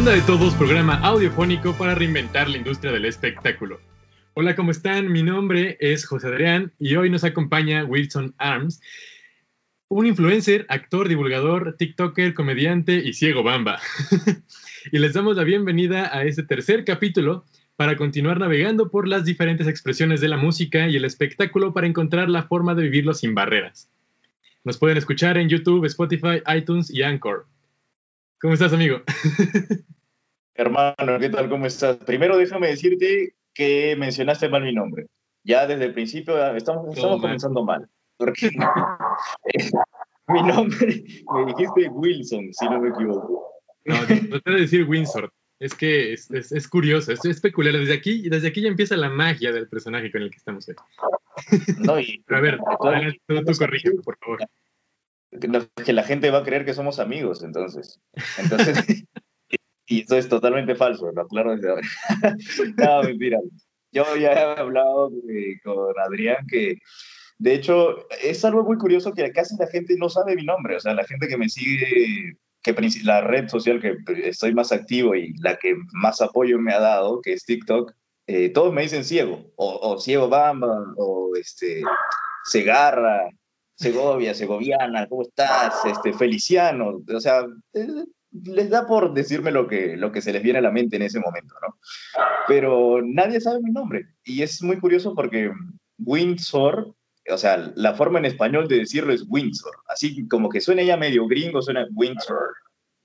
Onda de Todos, programa audiofónico para reinventar la industria del espectáculo. Hola, ¿cómo están? Mi nombre es José Adrián y hoy nos acompaña Wilson Arms, un influencer, actor, divulgador, TikToker, comediante y ciego bamba. y les damos la bienvenida a este tercer capítulo para continuar navegando por las diferentes expresiones de la música y el espectáculo para encontrar la forma de vivirlo sin barreras. Nos pueden escuchar en YouTube, Spotify, iTunes y Anchor. ¿Cómo estás, amigo? Hermano, ¿qué tal? ¿Cómo estás? Primero déjame decirte que mencionaste mal mi nombre. Ya desde el principio ah, estamos, estamos comenzando mal. Porque mi nombre me dijiste Wilson, si no me equivoco. No, traté de decir Windsor. Es que es, es, curioso, es, peculiar. Desde aquí, desde aquí ya empieza la magia del personaje con el que estamos hoy. No, y, a ver, tú, tú corrige, por favor. Que la gente va a creer que somos amigos, entonces. Entonces, y eso es totalmente falso, lo aclaro desde ahora. no, mentira. Yo ya he hablado con Adrián que, de hecho, es algo muy curioso que casi la gente no sabe mi nombre. O sea, la gente que me sigue que la red social que estoy más activo y la que más apoyo me ha dado, que es TikTok, eh, todos me dicen ciego, o, ciego bamba, o este, Segarra, Segovia, Segoviana, ¿cómo estás? Este, Feliciano, o sea, eh, les da por decirme lo que, lo que se les viene a la mente en ese momento, ¿no? Pero nadie sabe mi nombre, y es muy curioso porque Windsor o sea, la forma en español de decirlo es Windsor, así como que suena ya medio gringo, suena Windsor.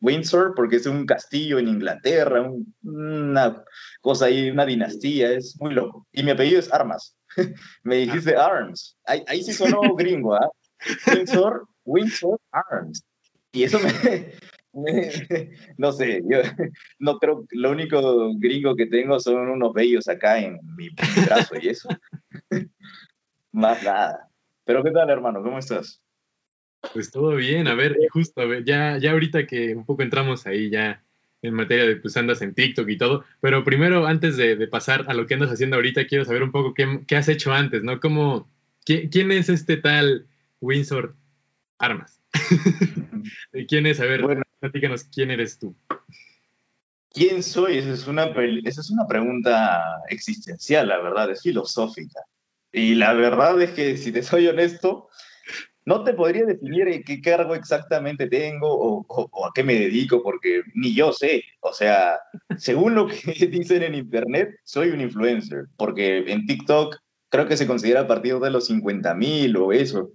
Windsor porque es un castillo en Inglaterra, una cosa ahí, una dinastía, es muy loco. Y mi apellido es Armas. Me dijiste Arms. Ahí sí sonó gringo, ¿ah? Windsor, Windsor Arms. Y eso me, no sé, yo no creo, lo único gringo que tengo son unos bellos acá en mi brazo y eso. Más nada. Pero ¿qué tal, hermano? ¿Cómo estás? Pues todo bien, a ver, justo, a ver, ya, ya ahorita que un poco entramos ahí ya en materia de pues andas en TikTok y todo, pero primero, antes de, pasar a lo que andas haciendo ahorita, quiero saber un poco qué, qué has hecho antes, ¿no? ¿Cómo, quién, es este tal Windsor Armas? ¿Quién es? A ver, bueno, platícanos, ¿quién eres tú? ¿Quién soy? Esa es, una, esa es una pregunta existencial, la verdad, es filosófica. Y la verdad es que, si te soy honesto, no te podría definir qué cargo exactamente tengo o, a qué me dedico, porque ni yo sé. O sea, según lo que dicen en Internet, soy un influencer, porque en TikTok creo que se considera a partir de los 50 mil o eso.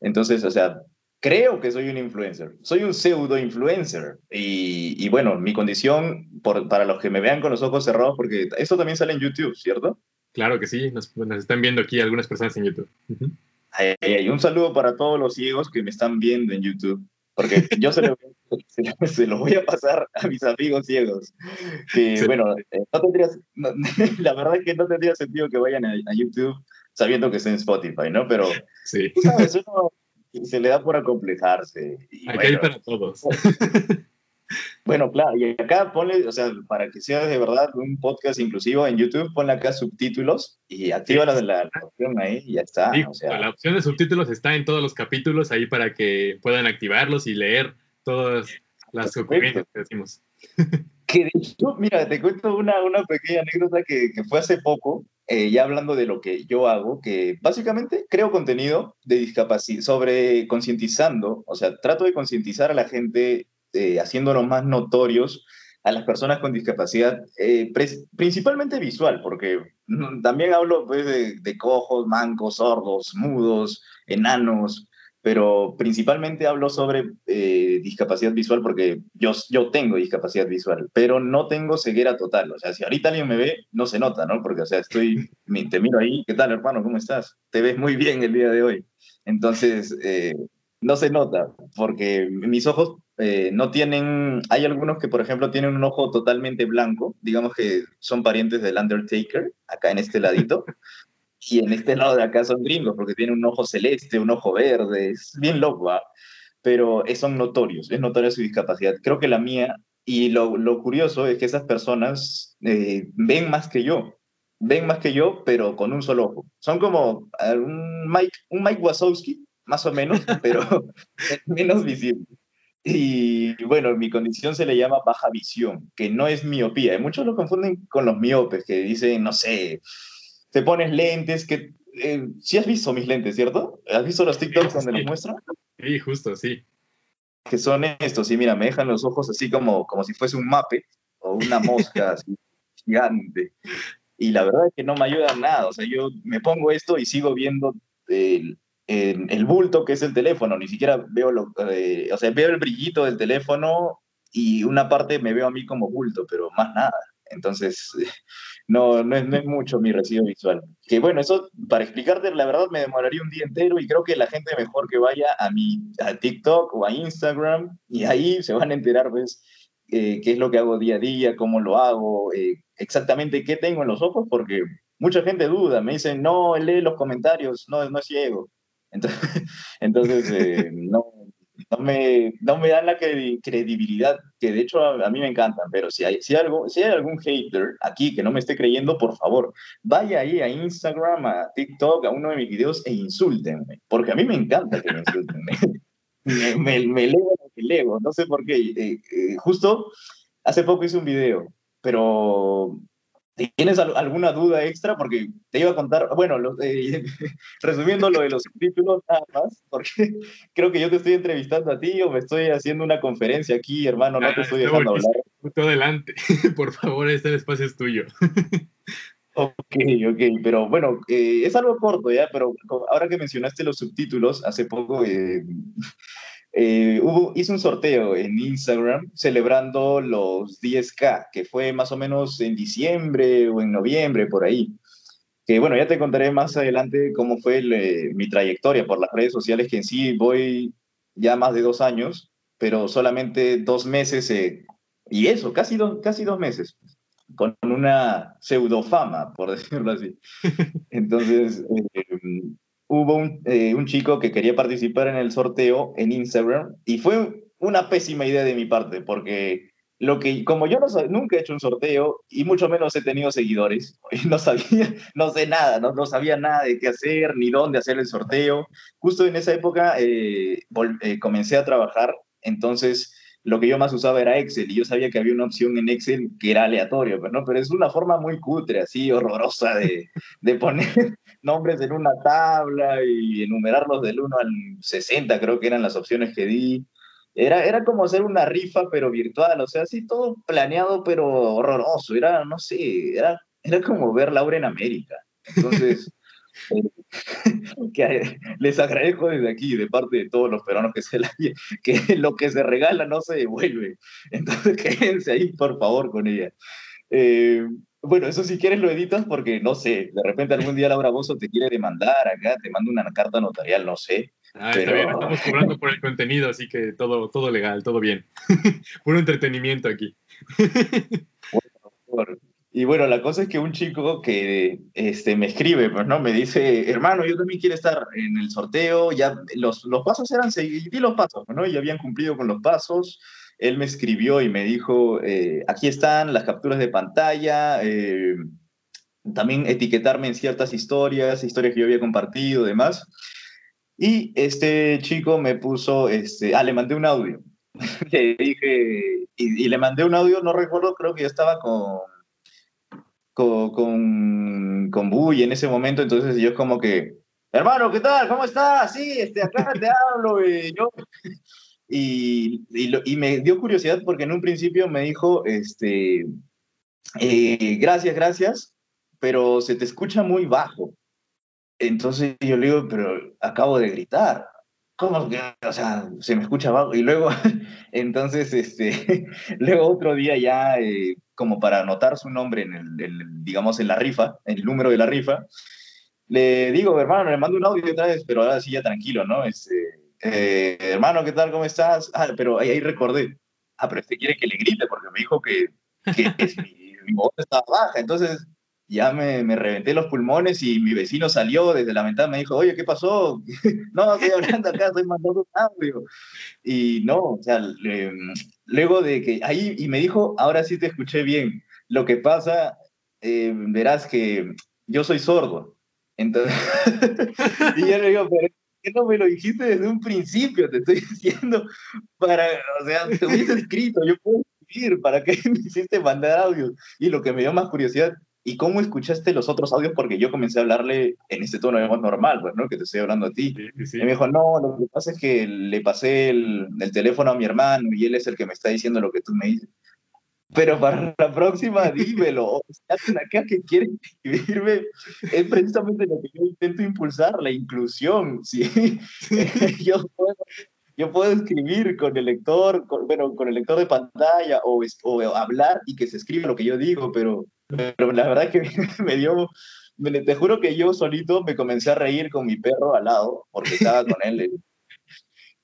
Entonces, o sea, creo que soy un influencer. Soy un pseudo influencer. Y, bueno, mi condición, por, para los que me vean con los ojos cerrados, porque esto también sale en YouTube, ¿cierto? Claro que sí, nos, están viendo aquí algunas personas en YouTube. hay, un saludo para todos los ciegos que me están viendo en YouTube, porque yo se lo, se, lo voy a pasar a mis amigos ciegos. Que bueno, eh, no tendría, la verdad es que no tendría sentido que vayan a, YouTube sabiendo que está en Spotify, ¿no? Pero, sí. ¿sabes? Uno se le da por acomplejarse. Aquí hay para todos. Bueno, claro, y acá ponle, o sea, para que sea de verdad un podcast inclusivo en YouTube, ponle acá subtítulos y activa la, la, opción ahí y ya está. la opción de subtítulos está en todos los capítulos ahí para que puedan activarlos y leer todas las ocurrencias que decimos. Que de hecho, mira, te cuento una, una pequeña anécdota que, que fue hace poco, eh, ya hablando de lo que yo hago, que básicamente creo contenido de discapacidad, sobre concientizando, o sea, trato de concientizar a la gente eh, haciéndonos más notorios a las personas con discapacidad, eh, principalmente visual, porque también hablo pues, de, cojos, mancos, sordos, mudos, enanos, pero principalmente hablo sobre eh, discapacidad visual porque yo, yo tengo discapacidad visual, pero no tengo ceguera total. O sea, si ahorita alguien me ve, no se nota, ¿no? Porque, o sea, estoy, te miro ahí, ¿qué tal, hermano? ¿Cómo estás? Te ves muy bien el día de hoy. Entonces, no se nota, porque mis ojos eh, no tienen, hay algunos que por ejemplo tienen un ojo totalmente blanco, digamos que son parientes del Undertaker, acá en este ladito, y en este lado de acá son gringos, porque tienen un ojo celeste, un ojo verde, es bien loco, ¿ah? pero son notorios, es notoria su discapacidad. Creo que la mía, y lo, lo curioso es que esas personas eh, ven más que yo, ven más que yo, pero con un solo ojo. Son como un Mike, un Mike Wazowski, más o menos, pero menos visible. Y bueno, mi condición se le llama baja visión, que no es miopía. Muchos lo confunden con los miopes, que dicen, no sé, te pones lentes, que... Eh, sí has visto mis lentes, ¿cierto? ¿Has visto los TikToks donde los muestran? Sí, justo, sí. Que son estos, sí, mira, me dejan los ojos así como, como si fuese un mape o una mosca así, gigante. Y la verdad es que no me ayuda nada. O sea, yo me pongo esto y sigo viendo el, el, bulto que es el teléfono. Ni siquiera veo lo, eh, o sea, veo el brillito del teléfono y una parte me veo a mí como bulto, pero más nada. Entonces, no, no, es, no es mucho mi residuo visual. Que bueno, eso para explicarte, la verdad me demoraría un día entero y creo que la gente mejor que vaya a mi a TikTok o a Instagram y ahí se van a enterar, pues, eh, qué es lo que hago día a día, cómo lo hago, eh, exactamente qué tengo en los ojos, porque mucha gente duda, me dicen, no, lee los comentarios, no, no es ciego. Entonces, entonces eh, no, no, me, no me dan la credibilidad, que de hecho a, mí me encantan, pero si hay, si, algo, si hay algún hater aquí que no me esté creyendo, por favor, vaya ahí a Instagram, a TikTok, a uno de mis videos e insúltenme, porque a mí me encanta que me insulten. me, me, me leo, no sé por qué. Eh, eh, justo hace poco hice un video, pero ¿Tienes alguna duda extra? Porque te iba a contar, bueno, eh, resumiendo lo de los subtítulos nada más, porque creo que yo te estoy entrevistando a ti o me estoy haciendo una conferencia aquí, hermano, no te estoy dejando hablar. Tú adelante, por favor, este espacio es tuyo. Ok, ok, pero bueno, eh, es algo corto ya, pero ahora que mencionaste los subtítulos, hace poco eh, eh, hubo, hice un sorteo en Instagram celebrando los 10K, que fue más o menos en diciembre o en noviembre, por ahí. Que bueno, ya te contaré más adelante cómo fue mi trayectoria por las redes sociales, que en sí voy ya más de dos años, pero solamente dos meses, y eso, casi, dos casi dos meses con una pseudofama, por decirlo así. Entonces, eh, hubo eh, un, chico que quería participar en el sorteo en Instagram y fue una pésima idea de mi parte, porque lo que, como yo nunca he hecho un sorteo y mucho menos he tenido seguidores, y no sabía, no sé nada, no, no sabía nada de qué hacer ni dónde hacer el sorteo. Justo en esa época eh, comencé a trabajar, entonces lo que yo más usaba era Excel y yo sabía que había una opción en Excel que era aleatorio, pero, ¿no? pero es una forma muy cutre, así horrorosa de, de poner nombres en una tabla y enumerarlos del 1 al 60, creo que eran las opciones que di. Era, era como hacer una rifa, pero virtual, o sea, así todo planeado, pero horroroso. Era, no sé, era, era como ver Laura en América. Entonces, que les agradezco desde aquí, de parte de todos los peruanos que, se la, que lo que se regala no se devuelve. Entonces quédense ahí, por favor, con ella. Eh, bueno, eso si quieres lo editas porque, no sé, de repente algún día Laura Bozo te quiere demandar acá, te manda una carta notarial, no sé. Ah, pero... estamos cobrando por el contenido, así que todo, todo legal, todo bien. Puro entretenimiento aquí. bueno, y bueno, la cosa es que un chico que este, me escribe, pues, ¿no? Me dice, hermano, yo también quiero estar en el sorteo, ya los, los pasos eran seguir, los pasos, ¿no? Ya habían cumplido con los pasos. Él me escribió y me dijo, eh, aquí están las capturas de pantalla, eh, también etiquetarme en ciertas historias, historias que yo había compartido, demás. Y este chico me puso, este, ah, le mandé un audio. le dije, y, y le mandé un audio, no recuerdo, creo que ya estaba con con, con, con Buy en ese momento, entonces yo como que, hermano, ¿qué tal? ¿Cómo estás? Sí, este, acá te hablo, y yo... Y, y, me dio curiosidad porque en un principio me dijo, este, eh, gracias, gracias, pero se te escucha muy bajo. Entonces yo le digo, pero acabo de gritar. ¿Cómo que? O sea, se me escucha bajo. Y luego, entonces, este, luego otro día ya, eh, como para anotar su nombre en el, digamos, en la rifa, en el número de la rifa, le digo, hermano, le mando un audio otra vez, pero ahora sí ya tranquilo, ¿no? Este, eh, hermano, ¿qué tal? ¿Cómo estás? Ah, pero ahí, ahí, recordé. Ah, pero este quiere que le grite porque me dijo que, que, mi, mi voz estaba baja. Entonces, ya me, me, reventé los pulmones y mi vecino salió desde la ventana, me dijo, oye, ¿qué pasó? no, estoy hablando acá, estoy mandando un audio. Y no, o sea, luego de que ahí, y me dijo, ahora sí te escuché bien. Lo que pasa, eh, verás que yo soy sordo. Entonces, y yo le digo, qué no me lo dijiste desde un principio? Te estoy diciendo para, o sea, te hubiese escrito, yo puedo escribir, ¿para qué me hiciste mandar audios? Y lo que me dio más curiosidad, ¿y cómo escuchaste los otros audios? Porque yo comencé a hablarle en este tono voz normal, pues, ¿no? Que te estoy hablando a ti. Y me dijo, no, lo que pasa es que le pasé el, el teléfono a mi hermano y él es el que me está diciendo lo que tú me dices pero para la próxima dímelo. O sea, acá que quieren escribirme es precisamente lo que yo intento impulsar, la inclusión. ¿sí? yo, puedo, yo puedo escribir con el lector, con, bueno, con el lector de pantalla o, o, hablar y que se escriba lo que yo digo, pero, pero la verdad que me dio, me, te juro que yo solito me comencé a reír con mi perro al lado, porque estaba con él.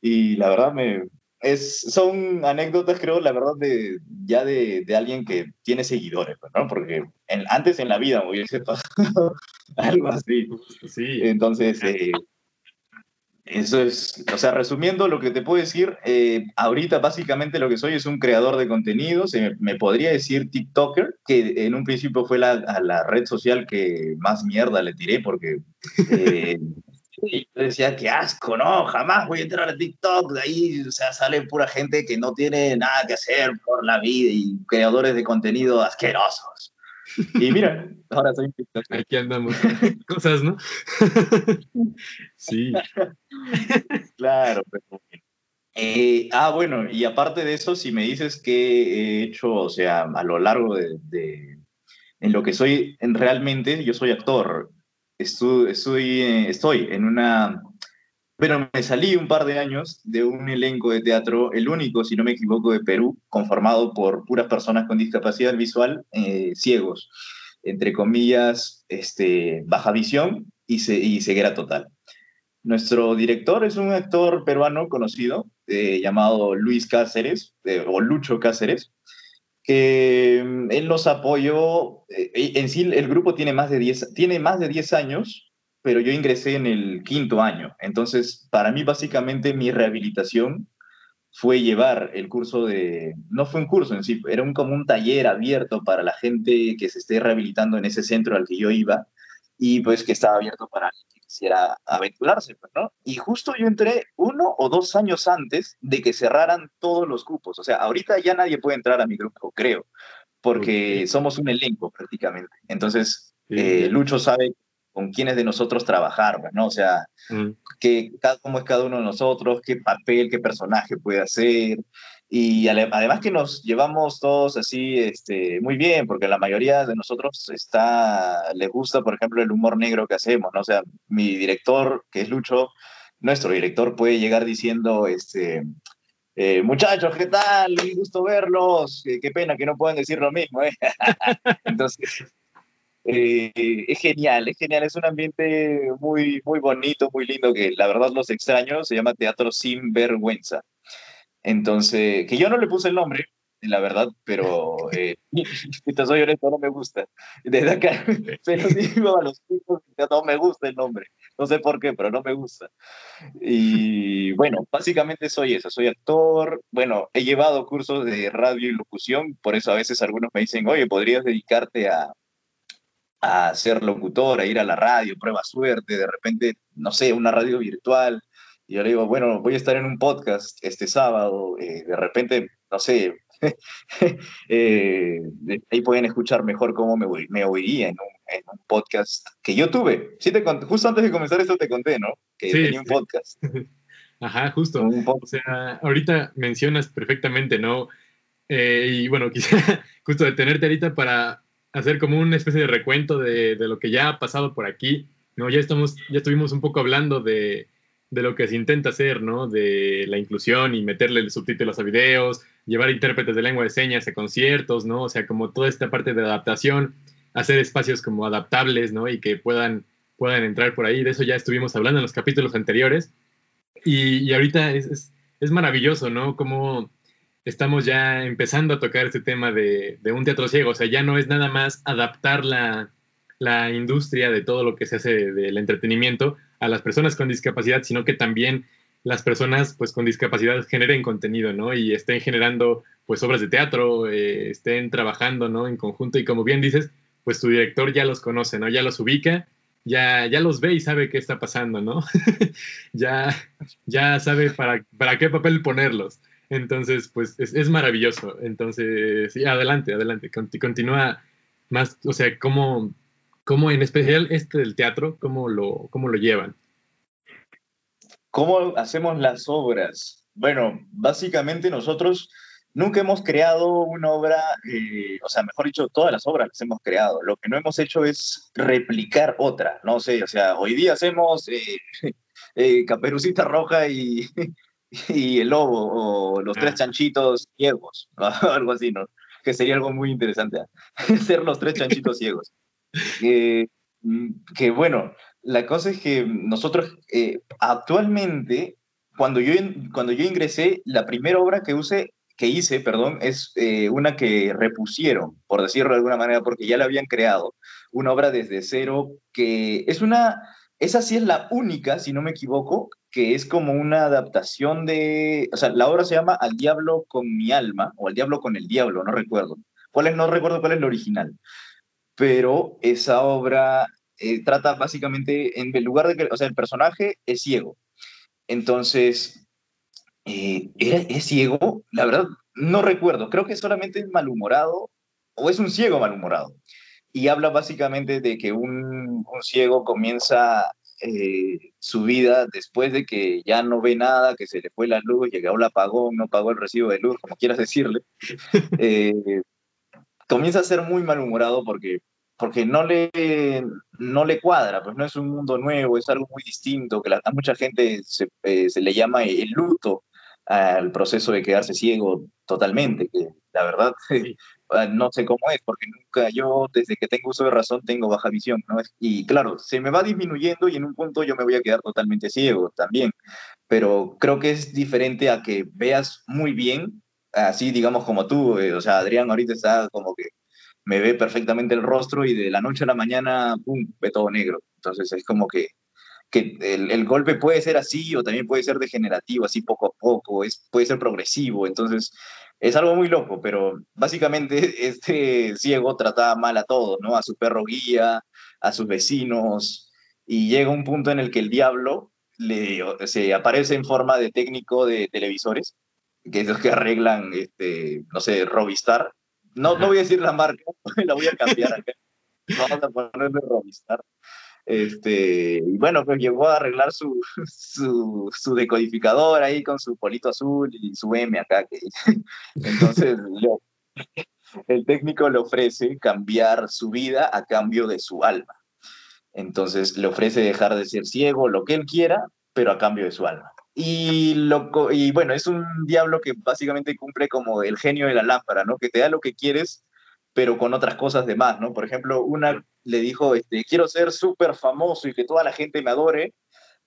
Y la verdad me, es, son anécdotas, creo, la verdad, de, ya de, de alguien que tiene seguidores, pues, ¿no? Porque antes en la vida me hubiese pasado algo así. Sí. Entonces, eh, eso es, o sea, resumiendo lo que te puedo decir, eh, ahorita básicamente lo que soy es un creador de contenidos, me podría decir TikToker, que en un principio fue la, la red social que más mierda le tiré porque eh, y yo decía, qué asco, ¿no? Jamás voy a entrar a TikTok, de ahí, o sea, sale pura gente que no tiene nada que hacer por la vida y creadores de contenido asquerosos. Y mira, ahora soy. Aquí andamos. Cosas, ¿no? sí. claro, pero... Eh, ah, bueno, y aparte de eso, si me dices que he hecho, o sea, a lo largo de, de en lo que soy en, realmente, yo soy actor, estoy, eh, estoy en una... Pero me salí un par de años de un elenco de teatro, el único, si no me equivoco, de Perú, conformado por puras personas con discapacidad visual, eh, ciegos, entre comillas, este, baja visión y, y ceguera total. Nuestro director es un actor peruano conocido eh, llamado Luis Cáceres, o Lucho Cáceres, que mm, él nos apoyó, eh, en sí el grupo tiene más, de 10, tiene más de 10 años, pero yo ingresé en el quinto año. Entonces, para mí básicamente mi rehabilitación fue llevar el curso de, no fue un curso en sí, era un, como un taller abierto para la gente que se esté rehabilitando en ese centro al que yo iba y pues que estaba abierto para quisiera aventurarse, pues, ¿no? Y justo yo entré uno o dos años antes de que cerraran todos los grupos. O sea, ahorita ya nadie puede entrar a mi grupo, creo, porque somos un elenco prácticamente. Entonces, eh, Lucho sabe con quiénes de nosotros trabajar, pues, ¿no? O sea, mm. que, cómo es cada uno de nosotros, qué papel, qué personaje puede hacer, y además que nos llevamos todos así este, muy bien, porque la mayoría de nosotros está, les gusta, por ejemplo, el humor negro que hacemos, ¿no? O sea, mi director, que es Lucho, nuestro director puede llegar diciendo, este, eh, muchachos, ¿qué tal? Un gusto verlos, qué, pena que no puedan decir lo mismo, ¿eh? Entonces, eh, es genial, es genial, es un ambiente muy, muy bonito, muy lindo, que la verdad los extraño, se llama Teatro Sin Vergüenza. Entonces, que yo no le puse el nombre, la verdad, pero eh, te soy honesto, no me gusta. Desde acá se lo digo a los chicos, no me gusta el nombre. No sé por qué, pero no me gusta. Y bueno, básicamente soy eso, soy actor. Bueno, he llevado cursos de radio y locución, por eso a veces algunos me dicen, oye, podrías dedicarte a, a ser locutor, a ir a la radio, prueba suerte, de repente, no sé, una radio virtual y yo le digo, bueno, voy a estar en un podcast este sábado, eh, de repente, no sé, eh, ahí pueden escuchar mejor cómo me, me oiría en un, podcast que yo tuve. Sí te justo antes de comenzar esto te conté, ¿no? Que tenía un podcast. Ajá, justo. O sea, ahorita mencionas perfectamente, ¿no? Eh, y bueno, quisiera justo detenerte ahorita para hacer como una especie de recuento de, de, lo que ya ha pasado por aquí, ¿no? Ya estamos, ya estuvimos un poco hablando de de lo que se intenta hacer, ¿no? De la inclusión y meterle subtítulos a videos, llevar intérpretes de lengua de señas a conciertos, ¿no? O sea, como toda esta parte de adaptación, hacer espacios como adaptables, ¿no? Y que puedan, puedan entrar por ahí. De eso ya estuvimos hablando en los capítulos anteriores. Y, ahorita es, es, maravilloso, ¿no? Como estamos ya empezando a tocar este tema de, un teatro ciego. O sea, ya no es nada más adaptar la, la industria de todo lo que se hace del entretenimiento a las personas con discapacidad, sino que también las personas pues con discapacidad generen contenido, ¿no? Y estén generando pues obras de teatro, eh, estén trabajando, ¿no? En conjunto y como bien dices, pues tu director ya los conoce, ¿no? Ya los ubica ya, ya los ve y sabe qué está pasando, ¿no? ya, ya sabe para, para qué papel ponerlos. Entonces, pues es, maravilloso. Entonces, sí, adelante, adelante. Continúa más, o sea, cómo, cómo en especial este del teatro, cómo lo, cómo lo llevan. ¿Cómo hacemos las obras? Bueno, básicamente nosotros nunca hemos creado una obra, eh, o sea, mejor dicho, todas las obras las hemos creado. Lo que no hemos hecho es replicar otra, no sé, o sea, hoy día hacemos eh, eh, Caperucita Roja y, y el lobo, o los tres chanchitos ciegos, algo así, ¿no? Que sería algo muy interesante, ser los tres chanchitos ciegos. Mm, que bueno, la cosa es que nosotros actualmente, cuando yo, cuando yo ingresé, la primera obra que usé que hice, perdón, es eh, una que repusieron, por decirlo de alguna manera, porque ya la habían creado, una obra desde cero, que es una, esa sí es la única, si no me equivoco, que es como una adaptación de, o sea, la obra se llama Al diablo con mi alma, o Al diablo con el diablo, no recuerdo. ¿Cuál es? No recuerdo cuál es el original. Pero esa obra eh, trata básicamente, en lugar de que, o sea, el personaje es ciego. Entonces, eh, ¿es ciego? La verdad, no recuerdo. Creo que solamente es malhumorado o es un ciego malhumorado. Y habla básicamente de que un, ciego comienza eh, su vida después de que ya no ve nada, que se le fue la luz, llegó el apagón, no pagó el recibo de luz, como quieras decirle. Eh, comienza a ser muy malhumorado porque porque no le, no le cuadra, pues no es un mundo nuevo, es algo muy distinto, que a mucha gente se, se, le llama el luto, al proceso de quedarse ciego totalmente, que la verdad no sé cómo es, porque nunca yo desde que tengo uso de razón tengo baja visión, ¿no? Y claro, se me va disminuyendo y en un punto yo me voy a quedar totalmente ciego también, pero creo que es diferente a que veas muy bien, así digamos como tú, eh, o sea, Adrián ahorita está como que me ve perfectamente el rostro y de la noche a la mañana, ¡pum!, ve todo negro. Entonces es como que que el, golpe puede ser así o también puede ser degenerativo, así poco a poco, es, puede ser progresivo, entonces es algo muy loco, pero básicamente este ciego trataba mal a todos, ¿no? A su perro guía, a sus vecinos, y llega un punto en el que el diablo le, se aparece en forma de técnico de televisores, que es los que arreglan, este, no sé, Robistar. No, no voy a decir la marca, la voy a cambiar acá. Vamos a ponerle Robistar. Este, y bueno, pues llegó a arreglar su, su, decodificador ahí con su polito azul y su M acá. Entonces, el técnico le ofrece cambiar su vida a cambio de su alma. Entonces, le ofrece dejar de ser ciego, lo que él quiera, pero a cambio de su alma. Y, lo, y bueno, es un diablo que básicamente cumple como el genio de la lámpara, ¿no? Que te da lo que quieres, pero con otras cosas de más, ¿no? Por ejemplo, una le dijo, este, quiero ser súper famoso y que toda la gente me adore,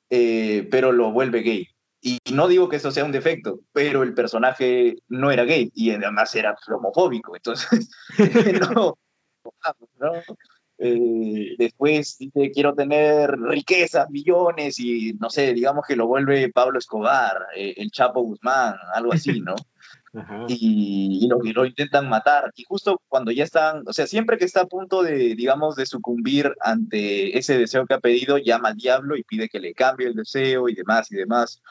eh, pero lo vuelve gay. Y no digo que eso sea un defecto, pero el personaje no era gay y además era homofóbico. Entonces, no, ¿no? Eh, después dice, quiero tener riquezas, millones y no sé, digamos que lo vuelve Pablo Escobar, eh, el Chapo Guzmán, algo así, ¿no? y, lo, lo, intentan matar. Y justo cuando ya están, o sea, siempre que está a punto de, digamos, de sucumbir ante ese deseo que ha pedido, llama al diablo y pide que le cambie el deseo y demás y demás.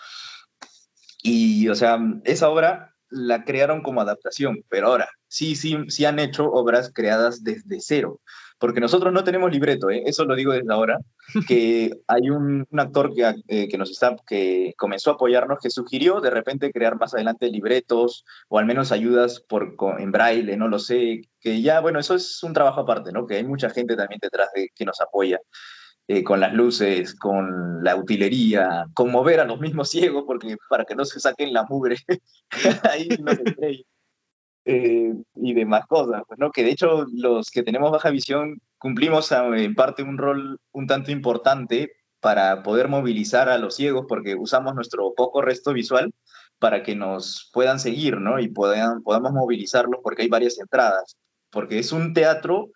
Y, o sea, esa obra la crearon como adaptación, pero ahora sí, sí, sí han hecho obras creadas desde cero porque nosotros no tenemos libreto, ¿eh? eso lo digo desde ahora, que hay un, actor que, eh, que, nos está, que comenzó a apoyarnos, que sugirió de repente crear más adelante libretos o al menos ayudas por, en braille, no lo sé, que ya, bueno, eso es un trabajo aparte, ¿no? Que hay mucha gente también detrás de que nos apoya. Eh, con las luces, con la utilería, con mover a los mismos ciegos, porque para que no se saquen la mugre, ahí no se cree. Eh, y demás cosas, pues, ¿no? Que de hecho los que tenemos baja visión cumplimos ah, en parte un rol un tanto importante para poder movilizar a los ciegos porque usamos nuestro poco resto visual para que nos puedan seguir, ¿no? Y puedan, podamos movilizarlos porque hay varias entradas, porque es un teatro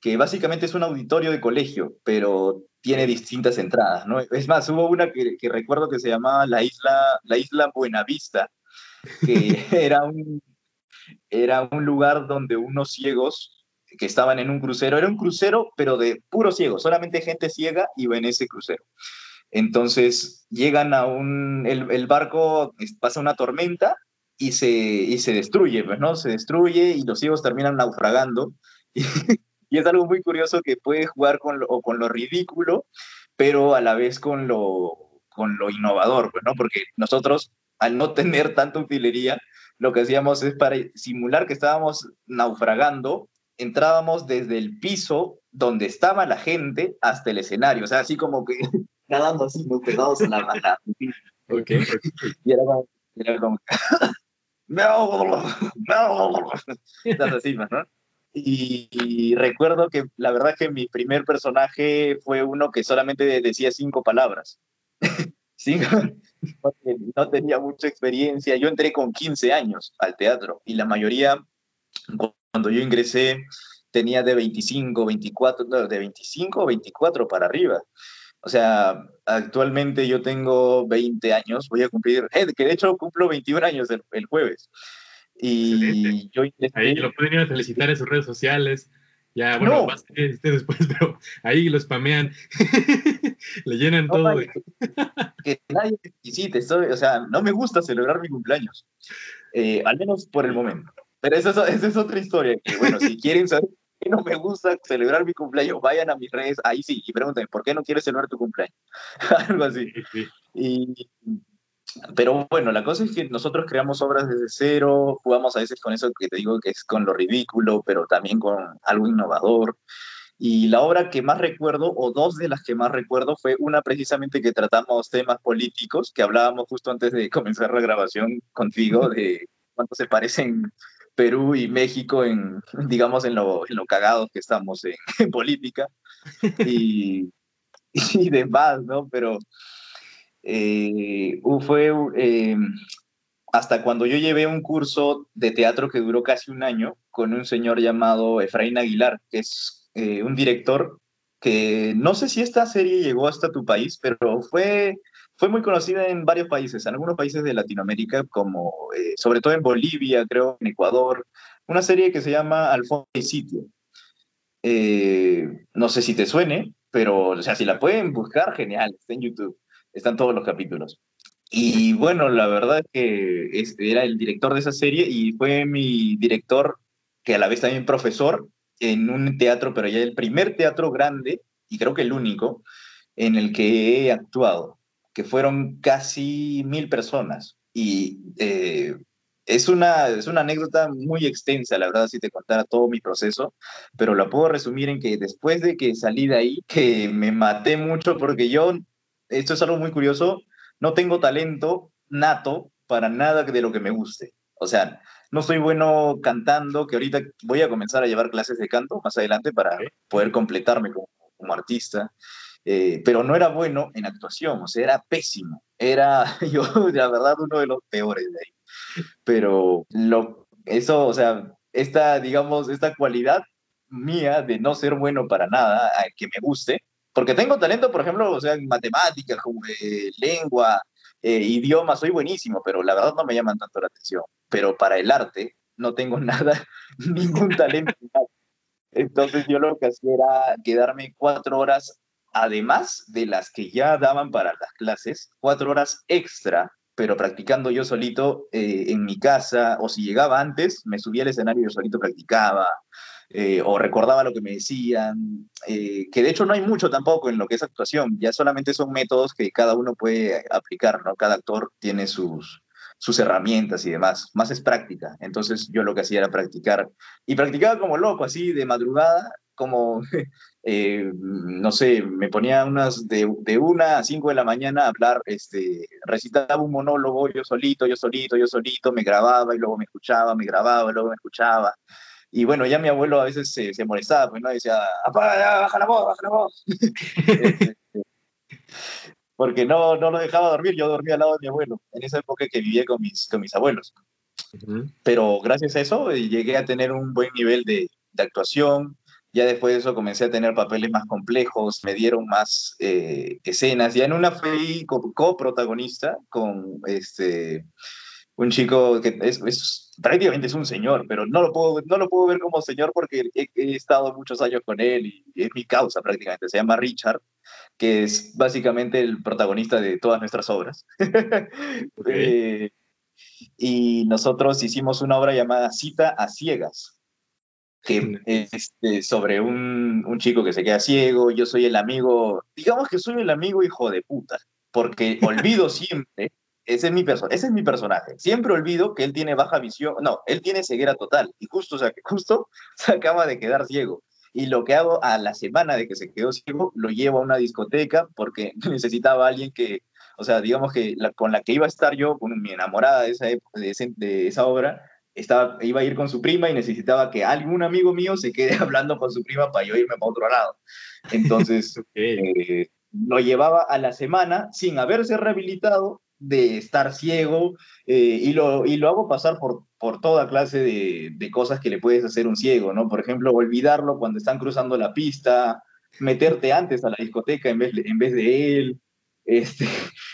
que básicamente es un auditorio de colegio, pero tiene distintas entradas, ¿no? Es más, hubo una que, que recuerdo que se llamaba la isla, la isla Buenavista, que era un, era un lugar donde unos ciegos que estaban en un crucero. Era un crucero, pero de puro ciego, solamente gente ciega iba en ese crucero. Entonces llegan a un, el, barco pasa una tormenta y se, y se destruye, pues, ¿no? Se destruye y los ciegos terminan naufragando. Y, es algo muy curioso que puede jugar con lo, con lo ridículo, pero a la vez con lo, con lo innovador, pues, ¿no? Porque nosotros, al no tener tanta utilería, lo que hacíamos es para simular que estábamos naufragando, entrábamos desde el piso donde estaba la gente hasta el escenario, o sea, así como que nadando así, muy pegados en la mano. Ok. Y era como, era como así, ¿no? Y, recuerdo que la verdad que mi primer personaje fue uno que solamente decía cinco palabras. no tenía mucha experiencia. Yo entré con 15 años al teatro y la mayoría, cuando yo ingresé, tenía de 25, 24, de 25 o 24 para arriba. O sea, actualmente yo tengo 20 años, voy a cumplir, eh, que de hecho cumplo 21 años el, jueves. Y yo Ahí lo pueden ir a felicitar en sus redes sociales. Ya, bueno, más que este después, pero ahí lo spamean. Le llenan todo. que, nadie te felicite. o sea, no me gusta celebrar mi cumpleaños. Eh, al menos por el momento. Pero esa es, esa es otra historia. Que, bueno, si quieren saber que no me gusta celebrar mi cumpleaños, vayan a mis redes, ahí sí, y pregúntenme, ¿por qué no quieres celebrar tu cumpleaños? Algo así. Y, pero bueno, la cosa es que nosotros creamos obras desde cero, jugamos a veces con eso que te digo que es con lo ridículo, pero también con algo innovador. Y la obra que más recuerdo, o dos de las que más recuerdo, fue una precisamente que tratamos temas políticos, que hablábamos justo antes de comenzar la grabación contigo, de cuánto se parecen Perú y México en, digamos, en lo, en lo cagados que estamos en, política y, y, demás, ¿no? Pero eh, fue eh, hasta cuando yo llevé un curso de teatro que duró casi un año con un señor llamado Efraín Aguilar, que es eh, un director que no sé si esta serie llegó hasta tu país, pero fue fue muy conocida en varios países, en algunos países de Latinoamérica, como eh, sobre todo en Bolivia, creo, en Ecuador. Una serie que se llama Al fondo y sitio. Eh, no sé si te suene, pero o sea, si la pueden buscar, genial, está en YouTube, están todos los capítulos. Y bueno, la verdad es que era el director de esa serie y fue mi director, que a la vez también profesor, en un teatro, pero ya el primer teatro grande, y creo que el único, en el que he actuado que fueron casi mil personas. Y eh, es, una, es una anécdota muy extensa, la verdad, si te contara todo mi proceso, pero la puedo resumir en que después de que salí de ahí, que me maté mucho porque yo, esto es algo muy curioso, no tengo talento nato para nada de lo que me guste. O sea, no soy bueno cantando, que ahorita voy a comenzar a llevar clases de canto más adelante para poder completarme como, como artista. Eh, pero no era bueno en actuación, o sea, era pésimo. Era yo, la verdad, uno de los peores de ahí. Pero lo, eso, o sea, esta, digamos, esta cualidad mía de no ser bueno para nada, que me guste, porque tengo talento, por ejemplo, o sea, en matemáticas, eh, lengua, eh, idioma, soy buenísimo, pero la verdad no me llaman tanto la atención. Pero para el arte no tengo nada, ningún talento. Entonces yo lo que hacía era quedarme cuatro horas además de las que ya daban para las clases, cuatro horas extra, pero practicando yo solito eh, en mi casa, o si llegaba antes, me subía al escenario y yo solito practicaba, eh, o recordaba lo que me decían, eh, que de hecho no hay mucho tampoco en lo que es actuación, ya solamente son métodos que cada uno puede aplicar, ¿no? Cada actor tiene sus, sus herramientas y demás, más es práctica. Entonces yo lo que hacía era practicar y practicaba como loco, así de madrugada, como Eh, no sé, me ponía unas de, de, una a cinco de la mañana a hablar, este, recitaba un monólogo yo solito, yo solito, yo solito, me grababa y luego me escuchaba, me grababa y luego me escuchaba. Y bueno, ya mi abuelo a veces se, se molestaba, pues, ¿no? Decía, apaga baja la voz, baja la voz. Este, porque no, no lo dejaba dormir, yo dormía al lado de mi abuelo, en esa época que vivía con mis, con mis abuelos. Pero gracias a eso eh, llegué a tener un buen nivel de, de actuación, ya después de eso comencé a tener papeles más complejos, me dieron más eh, escenas. Ya en una fui coprotagonista con, este, un chico que es, prácticamente es un señor, pero no lo puedo, no lo puedo ver como señor porque he, estado muchos años con él y, es mi causa prácticamente. Se llama Richard, que es básicamente el protagonista de todas nuestras obras. Eh, y nosotros hicimos una obra llamada Cita a Ciegas, que es este, sobre un, un chico que se queda ciego, yo soy el amigo, digamos que soy el amigo hijo de puta, porque olvido siempre ese es mi ese es mi personaje. Siempre olvido que él tiene baja visión, no, él tiene ceguera total y justo, o sea, que justo se acaba de quedar ciego. Y lo que hago a la semana de que se quedó ciego, lo llevo a una discoteca porque necesitaba a alguien que, o sea, digamos que con la que iba a estar yo, con mi enamorada de esa, de, esa obra, estaba, iba a ir con su prima y necesitaba que algún amigo mío se quede hablando con su prima para yo irme para otro lado. Entonces, eh, lo llevaba a la semana sin haberse rehabilitado de estar ciego eh, y, lo, y lo hago pasar por, por toda clase de, de, cosas que le puedes hacer un ciego, ¿no? Por ejemplo, olvidarlo cuando están cruzando la pista, meterte antes a la discoteca en vez, en vez de él, este,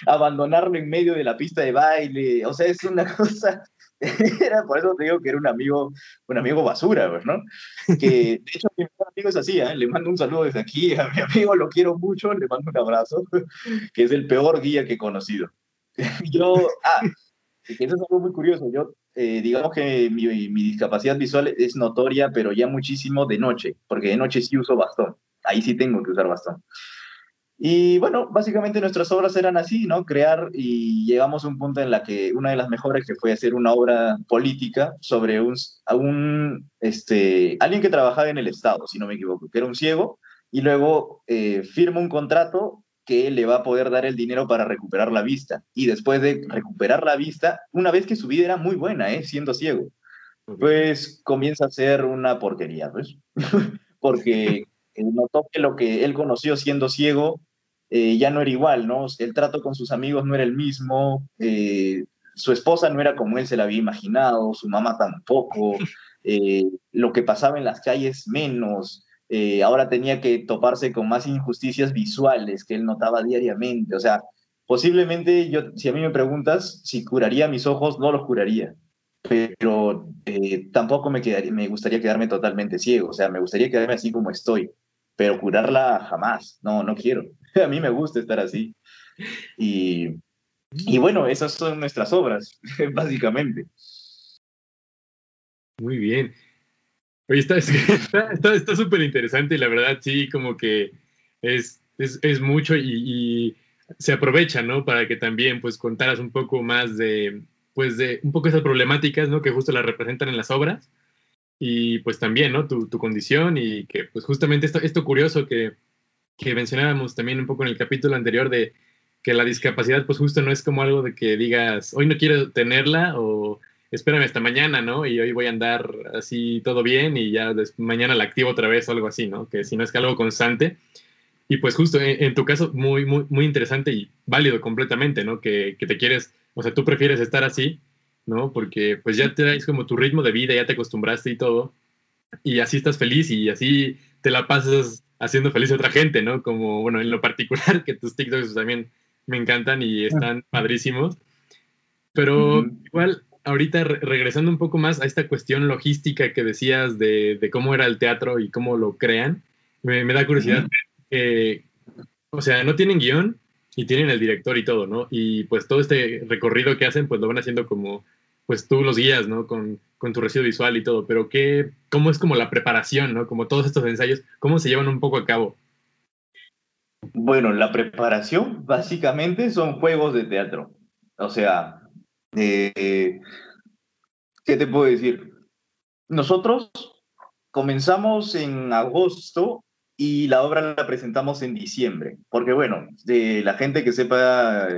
abandonarlo en medio de la pista de baile, o sea, es una cosa, era, por eso te digo que era un amigo, un amigo basura, pues, ¿no? Que de hecho mi mejor amigo es así, ¿eh? le mando un saludo desde aquí, a mi amigo lo quiero mucho, le mando un abrazo, que es el peor guía que he conocido. yo, ah, eso es algo muy curioso. Yo, eh, digamos que mi, mi, discapacidad visual es notoria, pero ya muchísimo de noche, porque de noche sí uso bastón. Ahí sí tengo que usar bastón. Y bueno, básicamente nuestras obras eran así, ¿no? Crear y llegamos a un punto en la que una de las mejores que fue hacer una obra política sobre un, a un, este, alguien que trabajaba en el Estado, si no me equivoco, que era un ciego, y luego eh, firma un contrato que le va a poder dar el dinero para recuperar la vista. Y después de recuperar la vista, una vez que su vida era muy buena, ¿eh? siendo ciego, pues comienza a ser una porquería, pues. Porque notó que lo que él conoció siendo ciego eh, ya no era igual, ¿no? El trato con sus amigos no era el mismo, eh, su esposa no era como él se la había imaginado, su mamá tampoco, eh, lo que pasaba en las calles menos, eh, ahora tenía que toparse con más injusticias visuales que él notaba diariamente. O sea, posiblemente yo, si a mí me preguntas si curaría mis ojos, no los curaría. Pero eh, tampoco me, gustaría quedarme totalmente ciego. O sea, me gustaría quedarme así como estoy. Pero curarla jamás. No, no quiero. A mí me gusta estar así. Y bueno, esas son nuestras obras, básicamente. Muy bien. Oye, está súper está, súper interesante y la verdad sí, como que es, es, es mucho y, y, se aprovecha, ¿no? Para que también pues contaras un poco más de, pues de un poco esas problemáticas, ¿no? Que justo las representan en las obras y pues también, ¿no? Tu, tu condición y que pues justamente esto, esto curioso que, que mencionábamos también un poco en el capítulo anterior de que la discapacidad pues justo no es como algo de que digas, hoy no quiero tenerla o espérame hasta mañana, ¿no? Y hoy voy a andar así todo bien y ya mañana la activo otra vez o algo así, ¿no? Que si no es que algo constante. Y pues justo en, tu caso, muy, muy, muy interesante y válido completamente, ¿no? Que, que, te quieres, o sea, tú prefieres estar así, ¿no? Porque pues ya te dais como tu ritmo de vida, ya te acostumbraste y todo, y así estás feliz y así te la pasas haciendo feliz a otra gente, ¿no? Como, bueno, en lo particular, que tus TikToks también me encantan y están padrísimos. Pero igual, ahorita regresando un poco más a esta cuestión logística que decías de, cómo era el teatro y cómo lo crean, me, da curiosidad. o sea, no tienen guion y tienen el director y todo, ¿no? Y pues todo este recorrido que hacen, pues lo van haciendo como, pues tú los guías, ¿no? Con, tu residuo visual y todo, pero ¿qué, ¿cómo es como la preparación, ¿no? Como todos estos ensayos, ¿cómo se llevan un poco a cabo? Bueno, la preparación básicamente son juegos de teatro. O sea, eh, ¿Qué te puedo decir? Nosotros comenzamos en agosto y la obra la presentamos en diciembre, porque bueno, de la gente que sepa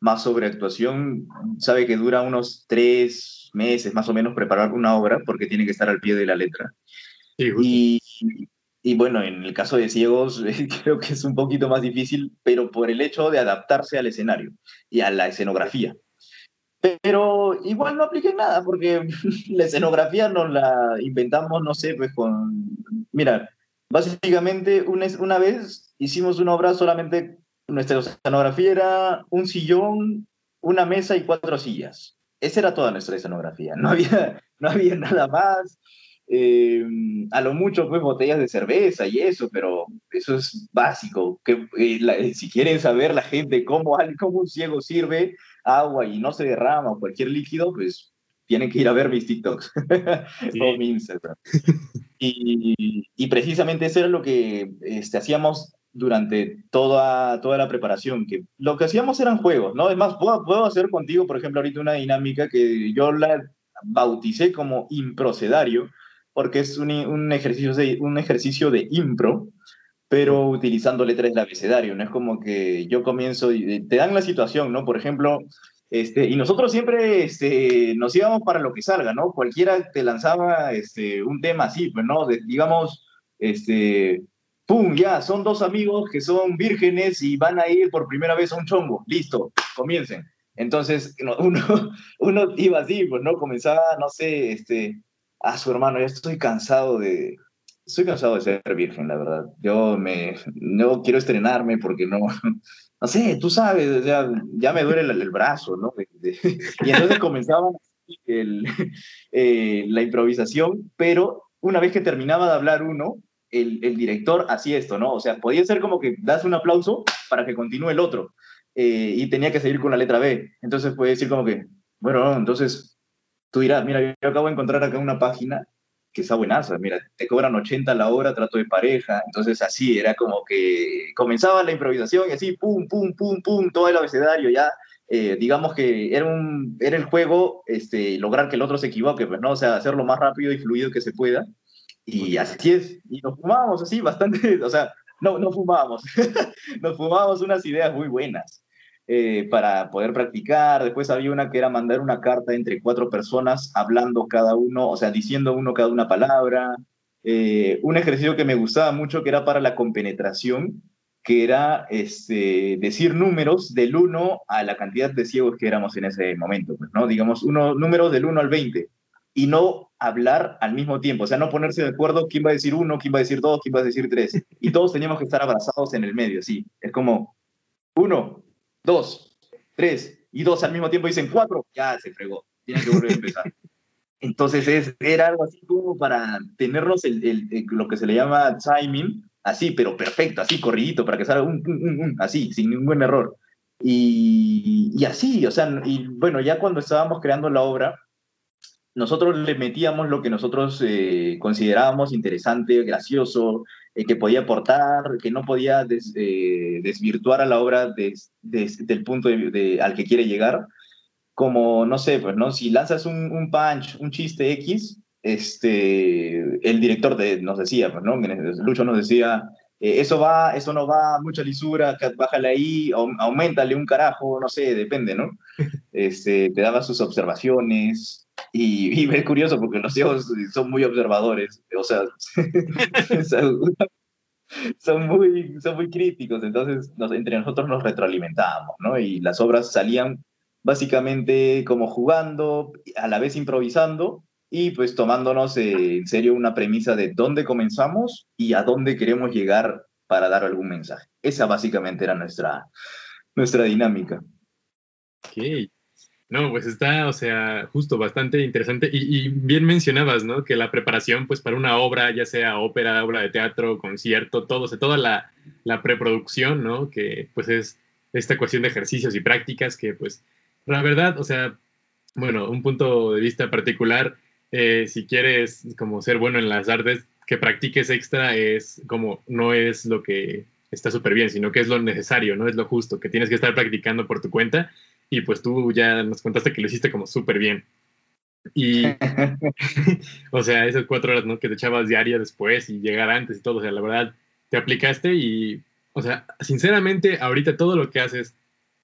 más sobre actuación sabe que dura unos tres meses más o menos preparar una obra porque tiene que estar al pie de la letra. y, y, bueno, en el caso de ciegos creo que es un poquito más difícil, pero por el hecho de adaptarse al escenario y a la escenografía. Pero igual no apliqué nada, porque la escenografía nos la inventamos, no sé, pues con... Mira, básicamente una, una vez hicimos una obra solamente, nuestra escenografía era un sillón, una mesa y cuatro sillas. esa era toda nuestra escenografía, no había, no había nada más. Eh, a lo mucho, pues, botellas de cerveza y eso, pero eso es básico. Que, eh, si quieren saber la gente cómo, cómo un ciego sirve agua y no se derrama o cualquier líquido, pues tienen que ir a ver mis TikToks o mi Instagram. Y, y, precisamente eso era lo que este, hacíamos durante toda, toda la preparación, que lo que hacíamos eran juegos, ¿no? Además, puedo, puedo hacer contigo, por ejemplo, ahorita una dinámica que yo la bauticé como improcedario, porque es un, un, ejercicio, de, un ejercicio de impro, pero utilizando letras del abecedario, ¿no? Es como que yo comienzo y te dan la situación, ¿no? Por ejemplo, este, y nosotros siempre este, nos íbamos para lo que salga, ¿no? Cualquiera te lanzaba este, un tema así, pues, ¿no? digamos, este, ¡pum! Ya, son dos amigos que son vírgenes y van a ir por primera vez a un chongo. Listo, comiencen. Entonces, uno, uno iba así, pues, ¿no? Comenzaba, no sé, este, a su hermano, ya estoy cansado de, estoy cansado de ser virgen, la verdad. Yo me, no quiero estrenarme porque no, no sé, tú sabes, ya, ya me duele el, brazo, ¿no? y entonces comenzaban el, eh, la improvisación, pero una vez que terminaba de hablar uno, el, el, director hacía esto, ¿no? O sea, podía ser como que das un aplauso para que continúe el otro. Eh, y tenía que seguir con la letra B. Entonces puede decir como que, bueno, entonces tú dirás, mira, yo acabo de encontrar acá una página que está buenaza, mira, te cobran 80 la hora, trato de pareja, entonces así, era como que comenzaba la improvisación y así, pum, pum, pum, pum, todo el abecedario ya, eh, digamos que era, un, era el juego, este, lograr que el otro se equivoque, pues, ¿no? O sea, hacerlo más rápido y fluido que se pueda, y así es, y nos fumábamos así bastante, o sea, no, no fumábamos, nos fumábamos unas ideas muy buenas. Eh, para poder practicar. Después había una que era mandar una carta entre cuatro personas hablando cada uno, o sea, diciendo uno cada una palabra. Eh, un ejercicio que me gustaba mucho que era para la compenetración, que era este, decir números del 1 a la cantidad de ciegos que éramos en ese momento, pues, ¿no? Digamos, uno, números del 1 al 20 y no hablar al mismo tiempo, o sea, no ponerse de acuerdo quién va a decir uno, quién va a decir dos, quién va a decir tres, y todos teníamos que estar abrazados en el medio, sí, es como uno, dos, tres, y dos al mismo tiempo dicen cuatro, ya se fregó, tienen que volver a empezar. Entonces es, era algo así como para tenernos el, lo que se le llama timing, así, pero perfecto, así, corridito, para que salga un, un, así, sin ningún error. Y, y, así, o sea, y bueno, ya cuando estábamos creando la obra, nosotros le metíamos lo que nosotros eh, considerábamos interesante, gracioso, eh, que podía aportar, que no podía eh, desvirtuar a la obra del punto de, al que quiere llegar. Como, no sé, pues, ¿no? Si lanzas un, un punch, un chiste X, este, el director de, nos decía, pues, ¿no? Lucho nos decía, eh, eso va, eso no va, mucha lisura, bájale ahí, aumentale un carajo, no sé, depende, ¿no? Este, te daba sus observaciones, y, y, es curioso porque los ciegos son muy observadores, o sea, son, muy, son muy críticos, entonces entre nosotros nos retroalimentábamos, ¿no? Y las obras salían básicamente como jugando, a la vez improvisando y pues tomándonos en serio una premisa de dónde comenzamos y a dónde queremos llegar para dar algún mensaje. Esa básicamente era nuestra, nuestra dinámica. Ok, no, pues está, o sea, justo bastante interesante y, bien mencionabas, ¿no? Que la preparación, pues para una obra, ya sea ópera, obra de teatro, concierto, todo, o toda la, la, preproducción, ¿no? Que pues es esta cuestión de ejercicios y prácticas que pues, la verdad, o sea, bueno, un punto de vista particular, eh, si quieres como ser bueno en las artes, que practiques extra es como, no es lo que está súper bien, sino que es lo necesario, no es lo justo, que tienes que estar practicando por tu cuenta y pues tú ya nos contaste que lo hiciste como súper bien. Y, o sea, esas cuatro horas, ¿no? Que te echabas diaria después y llegar antes y todo, o sea, la verdad, te aplicaste y, o sea, sinceramente, ahorita todo lo que haces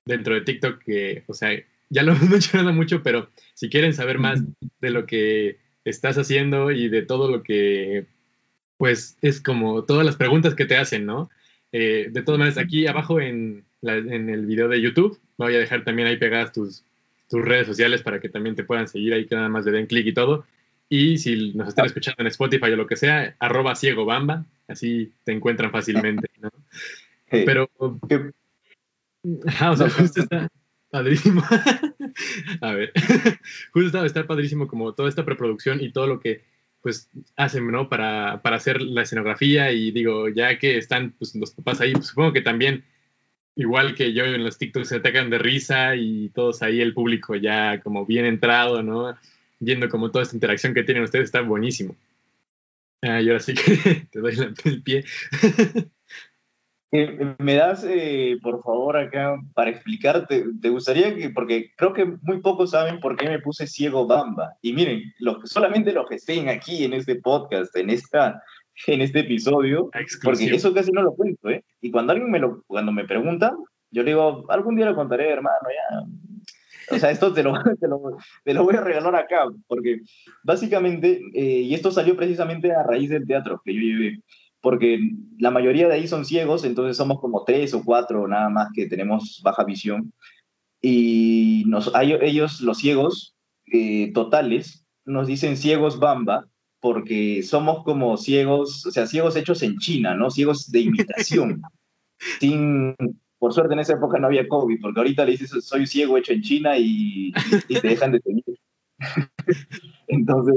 dentro de TikTok, que, o sea, ya lo hemos mencionado mucho, pero si quieren saber más de lo que estás haciendo y de todo lo que, pues, es como todas las preguntas que te hacen, ¿no? Eh, de todas maneras, aquí abajo en, en el video de YouTube voy a dejar también ahí pegadas tus, tus redes sociales para que también te puedan seguir ahí, que nada más le den clic y todo. Y si nos están escuchando en Spotify o lo que sea, arroba ciego bamba, así te encuentran fácilmente, ¿no? Pero... Ah, o sea, justo está... Padrísimo. a ver, justo estaba estar padrísimo como toda esta preproducción y todo lo que pues hacen, ¿no? Para, para hacer la escenografía y digo, ya que están pues, los papás ahí, pues, supongo que también, igual que yo en los TikToks se atacan de risa y todos ahí, el público ya como bien entrado, ¿no? Viendo como toda esta interacción que tienen ustedes, está buenísimo. Ah, y ahora sí que te doy el pie. Eh, ¿Me das, eh, por favor, acá para explicarte? ¿Te gustaría que, porque creo que muy pocos saben por qué me puse ciego bamba? Y miren, solamente los que estén aquí en este podcast, en, esta, en este episodio, porque eso casi no lo cuento, ¿eh? Y cuando alguien me lo, cuando me pregunta, yo le digo, algún día lo contaré, hermano, ya. O sea, esto te lo, te lo, te lo voy a regalar acá, porque básicamente, eh, y esto salió precisamente a raíz del teatro que yo llevé porque la mayoría de ahí son ciegos, entonces somos como tres o cuatro nada más que tenemos baja visión. Y nos, ellos, los ciegos eh, totales, nos dicen ciegos bamba, porque somos como ciegos, o sea, ciegos hechos en China, ¿no? Ciegos de imitación. Sin, por suerte en esa época no había COVID, porque ahorita le dices, soy ciego hecho en China y, y te dejan de seguir. Entonces,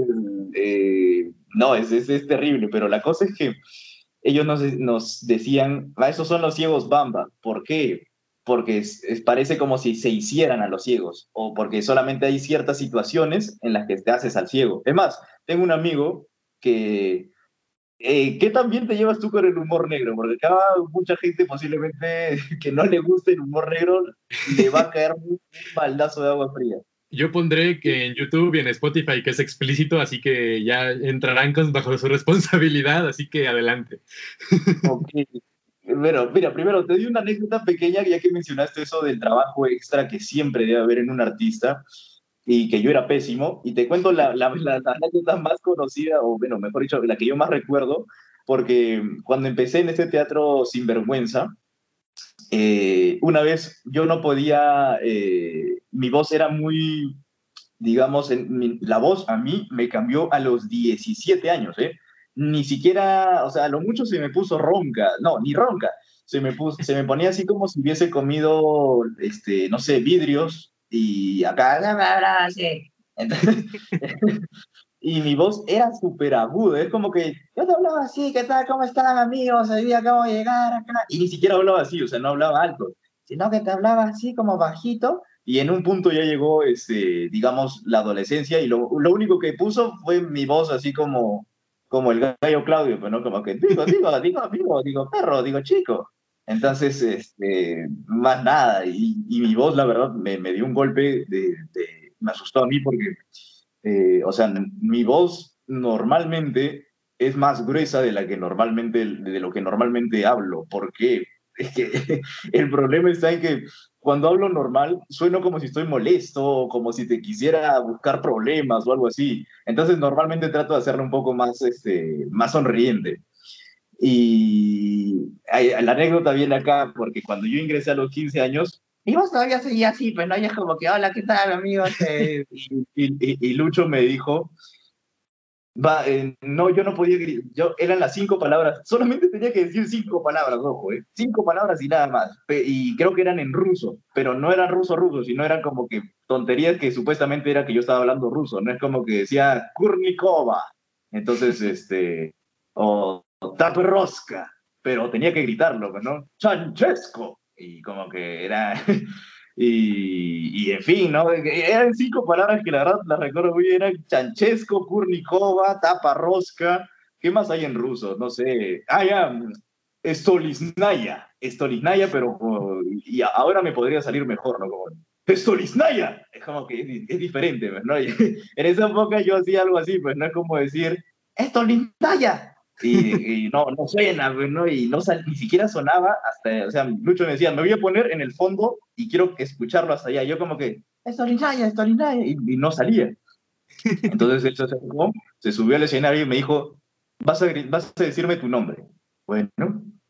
eh, no, es, es, es, terrible, pero la cosa es que ellos nos, decían, ah, esos son los ciegos bamba. ¿Por qué? Porque parece como si se hicieran a los ciegos o porque solamente hay ciertas situaciones en las que te haces al ciego. Es más, tengo un amigo que... Eh, ¿Qué también te llevas tú con el humor negro? Porque acá mucha gente posiblemente que no le guste el humor negro le va a caer un baldazo de agua fría. Yo pondré que en YouTube y en Spotify que es explícito, así que ya entrarán con, bajo su responsabilidad, así que adelante. Ok. Bueno, mira, primero te doy una anécdota pequeña, ya que mencionaste eso del trabajo extra que siempre debe haber en un artista y que yo era pésimo. Y te cuento la, la, la, la anécdota más conocida, o bueno, mejor dicho, la que yo más recuerdo, porque cuando empecé en este teatro sin vergüenza, eh, una vez yo no podía, eh, mi voz era muy, digamos, la voz a mí me cambió a los 17 años, ¿eh? Ni siquiera, o sea, a lo mucho se me puso ronca, no, ni ronca, se me, puso, se me ponía así como si hubiese comido, este, no sé, vidrios y acá, entonces, y mi voz era súper aguda, es como que yo te hablaba así, ¿qué tal? ¿Cómo están amigos? Hoy día acabo de llegar acá. Y ni siquiera hablaba así, o sea, no hablaba alto, sino que te hablaba así como bajito y en un punto ya llegó, este, digamos, la adolescencia y lo, lo único que puso fue mi voz así como, como el gallo Claudio, pues, ¿no? Como que digo, digo, digo, digo, digo, perro, digo, chico. Entonces, este, más nada, y, y mi voz, la verdad, me, me dio un golpe de, de, me asustó a mí porque eh, o sea, mi voz normalmente es más gruesa de la que normalmente, de lo que normalmente hablo. ¿Por qué? Es que el problema está en que cuando hablo normal sueno como si estoy molesto, como si te quisiera buscar problemas o algo así. Entonces normalmente trato de hacerlo un poco más, este, más sonriente. Y la anécdota viene acá porque cuando yo ingresé a los 15 años, y vos todavía seguías así, pues no, y es como que, hola, ¿qué tal, amigos? y, y, Lucho me dijo, va, eh, no, yo no podía, yo, eran las cinco palabras, solamente tenía que decir cinco palabras, ojo, eh, cinco palabras y nada más, y creo que eran en ruso, pero no eran ruso-ruso, sino eran como que tonterías que supuestamente era que yo estaba hablando ruso, no es como que decía Kurnikova, entonces, este, o Taperroska, pero tenía que gritarlo, pues, ¿no? Chanchesco, y como que era... y, y, en fin, ¿no? Eran cinco palabras que la verdad las recuerdo muy bien, eran Chanchesco, Kurnikova, Taparrosca, ¿qué más hay en ruso? No sé, ah, ya, Stolisnaya, Stolisnaya, pero y ahora me podría salir mejor, ¿no? Como, Stolisnaya, es como que es, diferente, pues, ¿no? en esa época yo hacía algo así, pues no es como decir, Stolisnaya, y, no, no suena, ¿no? Y no ni siquiera sonaba hasta, o sea, Lucho me decía, me voy a poner en el fondo y quiero escucharlo hasta allá. Yo como que, es Orinaya, es y, y no salía. Entonces él se se subió al escenario y me dijo, vas a, vas a decirme tu nombre. Bueno,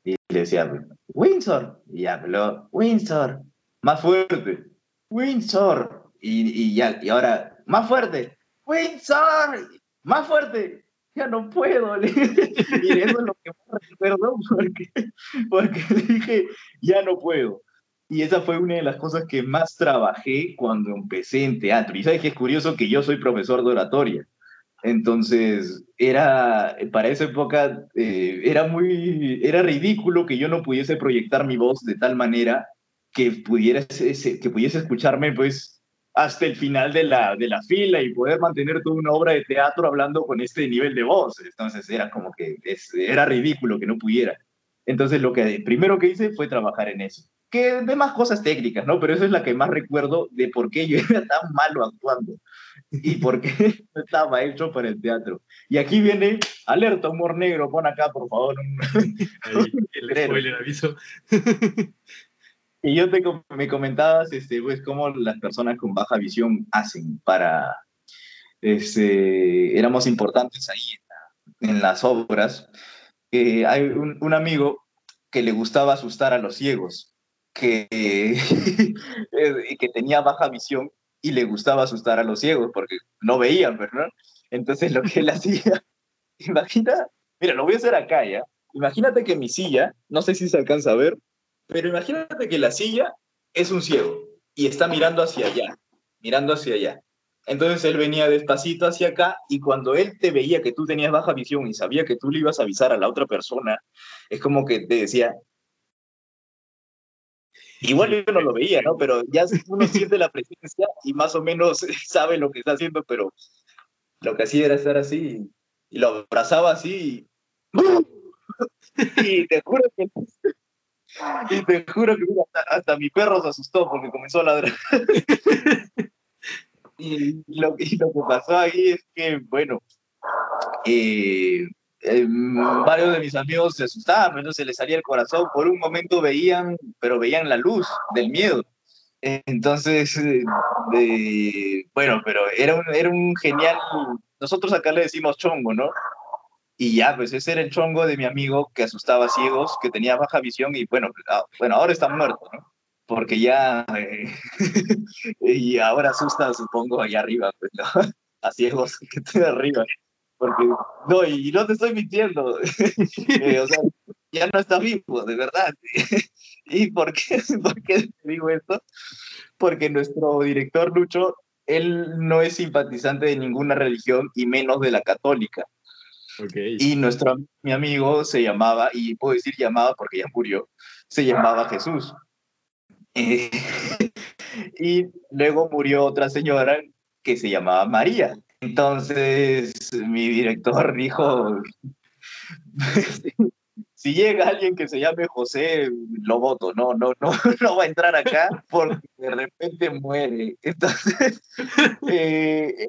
y le decía, Windsor. Y habló, Windsor, más fuerte, Windsor. Y, y ya, y ahora, más fuerte, Windsor, más fuerte, ya no puedo. y eso es lo que más recuerdo porque, porque dije, ya no puedo. Y esa fue una de las cosas que más trabajé cuando empecé en teatro. Y sabes que es curioso que yo soy profesor de oratoria. Entonces, era, para esa época, eh, era muy, era ridículo que yo no pudiese proyectar mi voz de tal manera que pudiera, que pudiese escucharme, pues, hasta el final de la, de la fila y poder mantener toda una obra de teatro hablando con este nivel de voz. Entonces, era como que era ridículo que no pudiera. Entonces, lo que primero que hice fue trabajar en eso. Que de más cosas técnicas, ¿no? Pero eso es la que más recuerdo de por qué yo era tan malo actuando y por qué no estaba hecho para el teatro. Y aquí viene, alerta, humor negro, pon acá, por favor. Ahí, el spoiler aviso. Y yo me comentabas, este, pues, cómo las personas con baja visión hacen para, este, éramos importantes ahí en, las obras. Eh, hay un, un, amigo que le gustaba asustar a los ciegos, que, que tenía baja visión y le gustaba asustar a los ciegos porque no veían, ¿verdad? Entonces lo que él hacía, imagina, mira, lo voy a hacer acá ya. Imagínate que mi silla, no sé si se alcanza a ver, pero imagínate que la silla es un ciego y está mirando hacia allá, mirando hacia allá. Entonces él venía despacito hacia acá y cuando él te veía que tú tenías baja visión y sabía que tú le ibas a avisar a la otra persona, es como que te decía, Igual yo no lo veía, ¿no? Pero ya uno siente la presencia y más o menos sabe lo que está haciendo, pero lo que hacía era estar así y, lo abrazaba así y, te juro que y te juro que hasta, mi perro se asustó porque comenzó a ladrar. y, lo, y lo que pasó ahí es que, bueno, eh, eh, varios de mis amigos se asustaban, no se les salía el corazón, por un momento veían, pero veían la luz del miedo. Entonces, eh, bueno, pero era un, era un genial, nosotros acá le decimos chongo, ¿no? Y ya, pues ese era el chongo de mi amigo que asustaba a ciegos, que tenía baja visión y bueno, ah, bueno ahora está muerto, ¿no? Porque ya, eh, y ahora asusta, supongo, allá arriba, pues, ¿no? A ciegos que estén arriba porque no, y no te estoy mintiendo, eh, o sea, ya no está vivo, de verdad. ¿Y por qué, por qué digo esto? Porque nuestro director Lucho, él no es simpatizante de ninguna religión y menos de la católica. Okay. Y nuestro mi amigo se llamaba, y puedo decir llamaba porque ya murió, se llamaba Jesús. Eh, y luego murió otra señora que se llamaba María. Entonces mi director dijo, si llega alguien que se llame José, lo voto, no, no, no, no va a entrar acá porque de repente muere. Entonces, eh,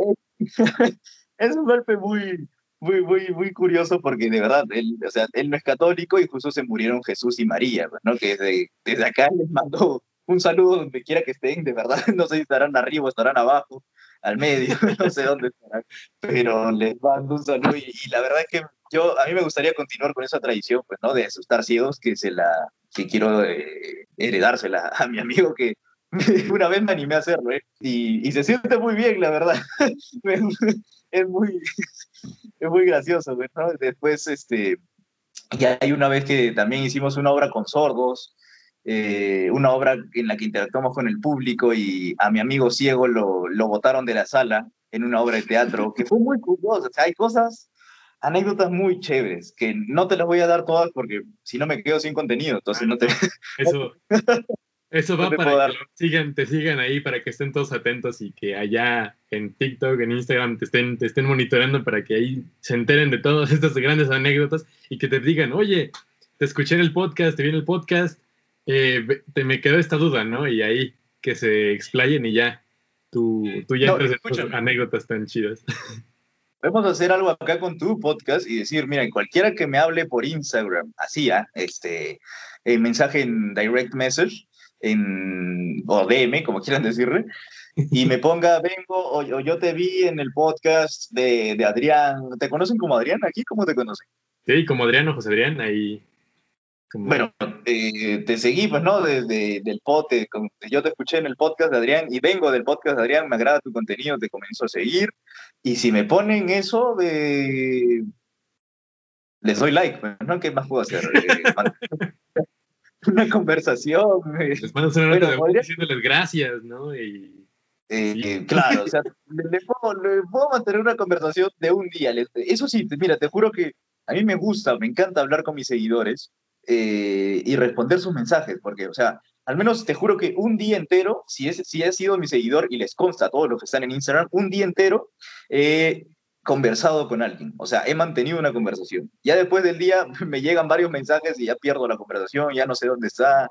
es un golpe muy, muy, muy, muy curioso porque de verdad, él, o sea, él no es católico y justo se murieron Jesús y María, ¿no? Que desde, desde acá les mando un saludo donde quiera que estén, de verdad, no sé si estarán arriba estarán abajo, al medio, no sé dónde estarán, pero les mando un saludo y, la verdad es que yo, a mí me gustaría continuar con esa tradición, pues, ¿no? De asustar ciegos, que se la, que quiero eh, heredársela a mi amigo que una vez me animé a hacerlo, ¿eh? Y, y se siente muy bien, la verdad. es muy, es muy gracioso, ¿no? Después, este, ya hay una vez que también hicimos una obra con sordos, eh, una obra en la que interactuamos con el público y a mi amigo ciego lo, lo botaron de la sala en una obra de teatro, que fue muy curioso. O sea, hay cosas, anécdotas muy chéveres, que no te las voy a dar todas porque si no me quedo sin contenido, entonces no te... Eso, eso va para que sigan, te sigan ahí, para que estén todos atentos y que allá en TikTok, en Instagram, te estén, te estén monitoreando para que ahí se enteren de todas estas grandes anécdotas y que te digan, oye, te escuché en el podcast, te vi en el podcast, eh, te me quedó esta duda, ¿no? Y ahí que se explayen y ya tú, tú ya no, anécdotas tan chidas. Podemos hacer algo acá con tu podcast y decir, mira, cualquiera que me hable por Instagram, así, ¿ah? este, el mensaje en direct message, en, o DM, como quieran decirle, y me ponga, vengo, o, yo te vi en el podcast de, de, Adrián, ¿te conocen como Adrián aquí? ¿Cómo te conocen? Sí, como Adrián o José Adrián, ahí bueno, eh, te seguí, pues, ¿no? Desde del pote, yo te escuché en el podcast de Adrián y vengo del podcast de Adrián, me agrada tu contenido, te comienzo a seguir. Y si me ponen eso de... Les doy like, pues, ¿no? ¿Qué más puedo hacer? Eh, una conversación. Les mandas una nota de diciéndoles gracias, ¿no? Y, eh, claro, o sea, le, puedo, mantener una conversación de un día. Eso sí, mira, te juro que a mí me gusta, me encanta hablar con mis seguidores eh, y responder sus mensajes, porque, o sea, al menos te juro que un día entero, si, es, si he sido mi seguidor y les consta a todos los que están en Instagram, un día entero he conversado con alguien, o sea, he mantenido una conversación. Ya después del día me llegan varios mensajes y ya pierdo la conversación, ya no sé dónde está,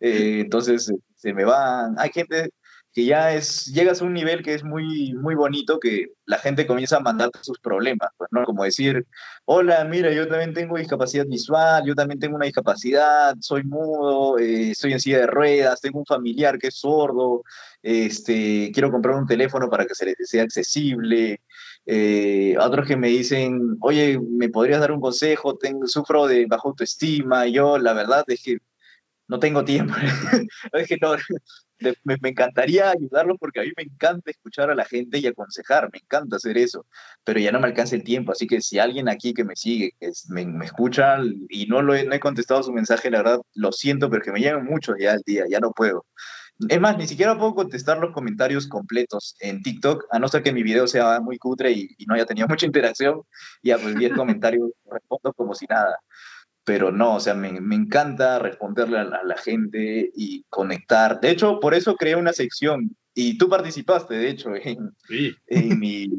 eh, entonces se me van. Hay gente que ya es, llegas a un nivel que es muy, muy bonito, que la gente comienza a mandarte sus problemas, pues, ¿no? Como decir, hola, mira, yo también tengo discapacidad visual, yo también tengo una discapacidad, soy mudo, eh, estoy en silla de ruedas, tengo un familiar que es sordo, este, quiero comprar un teléfono para que se les sea accesible. Eh, otros que me dicen, oye, ¿me podrías dar un consejo? Tengo, sufro de baja autoestima. yo, la verdad es que no tengo tiempo. es que no, me, encantaría ayudarlos porque a mí me encanta escuchar a la gente y aconsejar, me encanta hacer eso, pero ya no me alcanza el tiempo, así que si alguien aquí que me sigue, que me, escucha y no, lo he, no he contestado su mensaje, la verdad, lo siento, pero que me llegan muchos ya al día, ya no puedo. Es más, ni siquiera puedo contestar los comentarios completos en TikTok, a no ser que mi video sea muy cutre y, no haya tenido mucha interacción, y a pues 10 comentarios respondo como si nada. Pero no, o sea, me, encanta responderle a la, gente y conectar. De hecho, por eso creé una sección y tú participaste, de hecho, en, en, mi,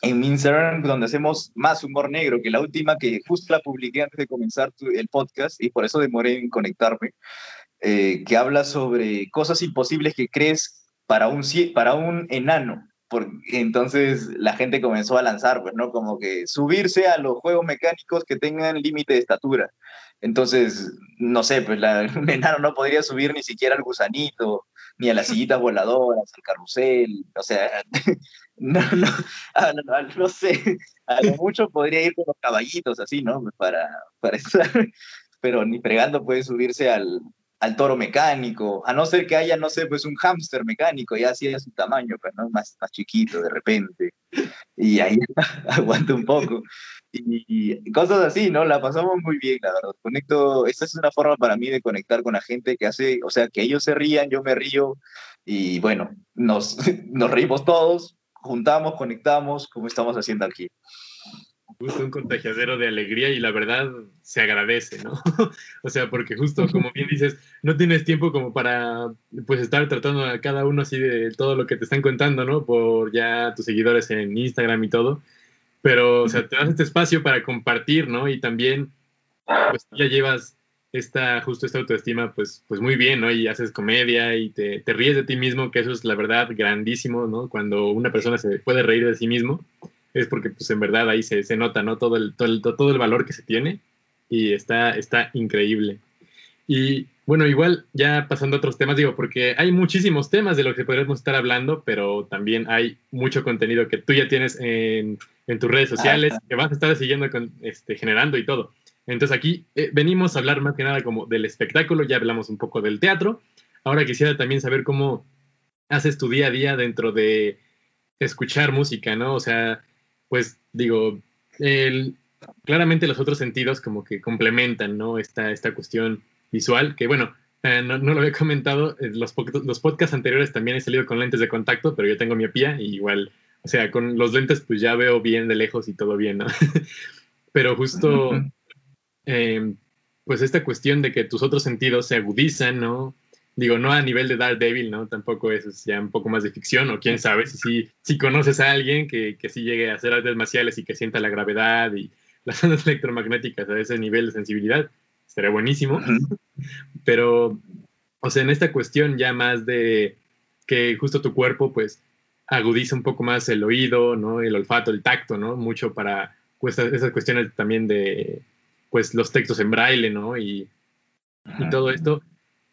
en mi Instagram, donde hacemos más humor negro, que la última que justo la publiqué antes de comenzar el podcast y por eso demoré en conectarme, eh, que habla sobre cosas imposibles que crees para un, para un enano entonces la gente comenzó a lanzar, pues, ¿no? Como que subirse a los juegos mecánicos que tengan límite de estatura. Entonces, no sé, pues la, un enano no podría subir ni siquiera al gusanito, ni a las sillitas voladoras, al carrusel, o sea, no, no, no, sé, a lo mucho podría ir con los caballitos así, ¿no? Para, para estar, pero ni fregando puede subirse al, al toro mecánico, a no ser que haya, no sé, pues un hámster mecánico, ya así es su tamaño, pero pues, ¿no? más, más chiquito de repente, y ahí aguanta un poco. Y, cosas así, ¿no? La pasamos muy bien, la verdad. Conecto, esta es una forma para mí de conectar con la gente que hace, o sea, que ellos se rían, yo me río, y bueno, nos, nos reímos todos, juntamos, conectamos, como estamos haciendo aquí justo un contagiadero de alegría y la verdad se agradece, ¿no? o sea, porque justo como bien dices, no tienes tiempo como para pues estar tratando a cada uno así de todo lo que te están contando, ¿no? Por ya tus seguidores en Instagram y todo. Pero, o sea, te das este espacio para compartir, ¿no? Y también, pues ya llevas esta, justo esta autoestima, pues, pues muy bien, ¿no? Y haces comedia y te, te ríes de ti mismo, que eso es la verdad grandísimo, ¿no? Cuando una persona se puede reír de sí mismo es porque pues en verdad ahí se, se nota, ¿no? Todo el, todo el, todo, el, valor que se tiene y está, está increíble. Y bueno, igual ya pasando a otros temas, digo, porque hay muchísimos temas de los que podríamos estar hablando, pero también hay mucho contenido que tú ya tienes en, en tus redes sociales, que vas a estar siguiendo, con, este, generando y todo. Entonces aquí eh, venimos a hablar más que nada como del espectáculo, ya hablamos un poco del teatro. Ahora quisiera también saber cómo haces tu día a día dentro de escuchar música, ¿no? O sea, pues digo, claramente los otros sentidos como que complementan, ¿no? Esta, esta cuestión visual, que bueno, eh, no, lo había comentado, eh, los, los podcasts anteriores también he salido con lentes de contacto, pero yo tengo miopía y igual, o sea, con los lentes pues ya veo bien de lejos y todo bien, ¿no? pero justo, em, pues esta cuestión de que tus otros sentidos se agudizan, ¿no? Digo, no a nivel de Daredevil, ¿no? Tampoco eso es ya un poco más de ficción, o quién sabe si, si conoces a alguien que, que sí llegue a hacer artes marciales y que sienta la gravedad y las ondas electromagnéticas a ese nivel de sensibilidad, estaría buenísimo. Pero, o sea, en esta cuestión ya más de que justo tu cuerpo, pues, agudiza un poco más el oído, ¿no? El olfato, el tacto, ¿no? Mucho para pues, esas cuestiones también de, pues, los textos en braille, ¿no? Y, y todo esto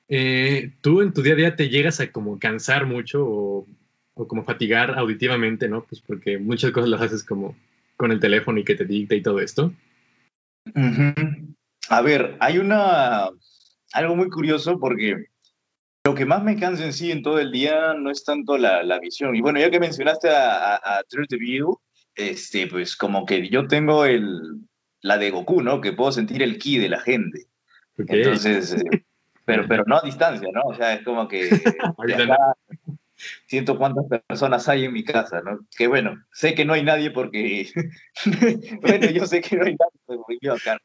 eh, ¿Tú en tu día a día te llegas a como cansar mucho o, como fatigar auditivamente, ¿no? Pues porque muchas cosas las haces como con el teléfono y que te dicta y todo esto. A ver, hay una algo muy curioso porque lo que más me cansa en sí en todo el día no es tanto la, la visión. Y bueno, ya que mencionaste a, a, Truth View, este, pues como que yo tengo el, la de Goku, ¿no? Que puedo sentir el ki de la gente. Entonces, eh, pero, pero no a distancia, ¿no? O sea, es como que siento cuántas personas hay en mi casa, ¿no? Que bueno, sé que no hay nadie porque, bueno, yo sé que no hay nadie porque vivo acá.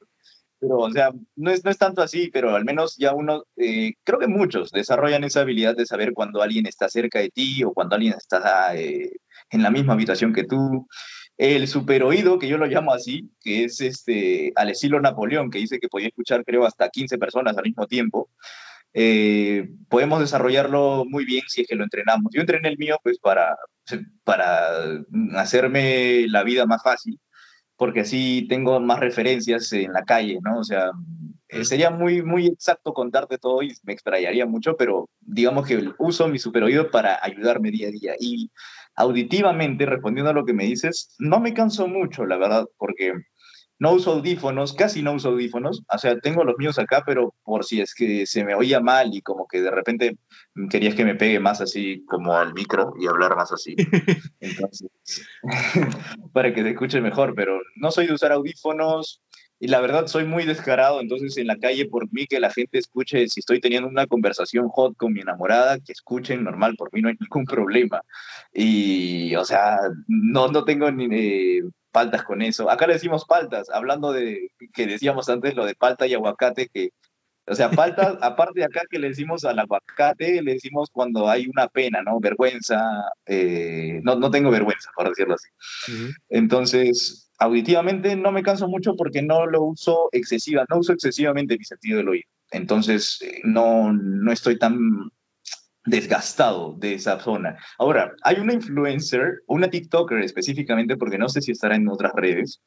Pero, o sea, no es, no es tanto así, pero al menos ya uno, eh, creo que muchos desarrollan esa habilidad de saber cuando alguien está cerca de ti o cuando alguien está eh, en la misma habitación que tú. El superoído, que yo lo llamo así, que es este, al estilo Napoleón, que dice que podía escuchar, creo, hasta 15 personas al mismo tiempo, eh, podemos desarrollarlo muy bien si es que lo entrenamos. Yo entrené el mío pues para, para hacerme la vida más fácil, porque así tengo más referencias en la calle, ¿no? O sea, eh, sería muy, muy exacto contarte todo y me extrañaría mucho, pero digamos que uso mi superoído para ayudarme día a día. Y auditivamente, respondiendo a lo que me dices, no me canso mucho, la verdad, porque no uso audífonos, casi no uso audífonos, o sea, tengo los míos acá, pero por si es que se me oía mal y como que de repente querías que me pegue más así como al micro y hablar más así. Entonces, para que se escuche mejor, pero no soy de usar audífonos, y la verdad soy muy descarado, entonces en la calle por mí que la gente escuche, si estoy teniendo una conversación hot con mi enamorada, que escuchen normal, por mí no hay ningún problema. Y, o sea, no, no tengo ni eh, paltas con eso. Acá le decimos paltas, hablando de que decíamos antes lo de palta y aguacate, que, o sea, paltas, aparte de acá que le decimos al aguacate, le decimos cuando hay una pena, ¿no? Vergüenza, eh, no, no tengo vergüenza, por decirlo así. Entonces, auditivamente no me canso mucho porque no lo uso excesiva, no uso excesivamente mi sentido del oído. Entonces eh, no, no estoy tan desgastado de esa zona. Ahora, hay una influencer, una TikToker específicamente, porque no sé si estará en otras redes,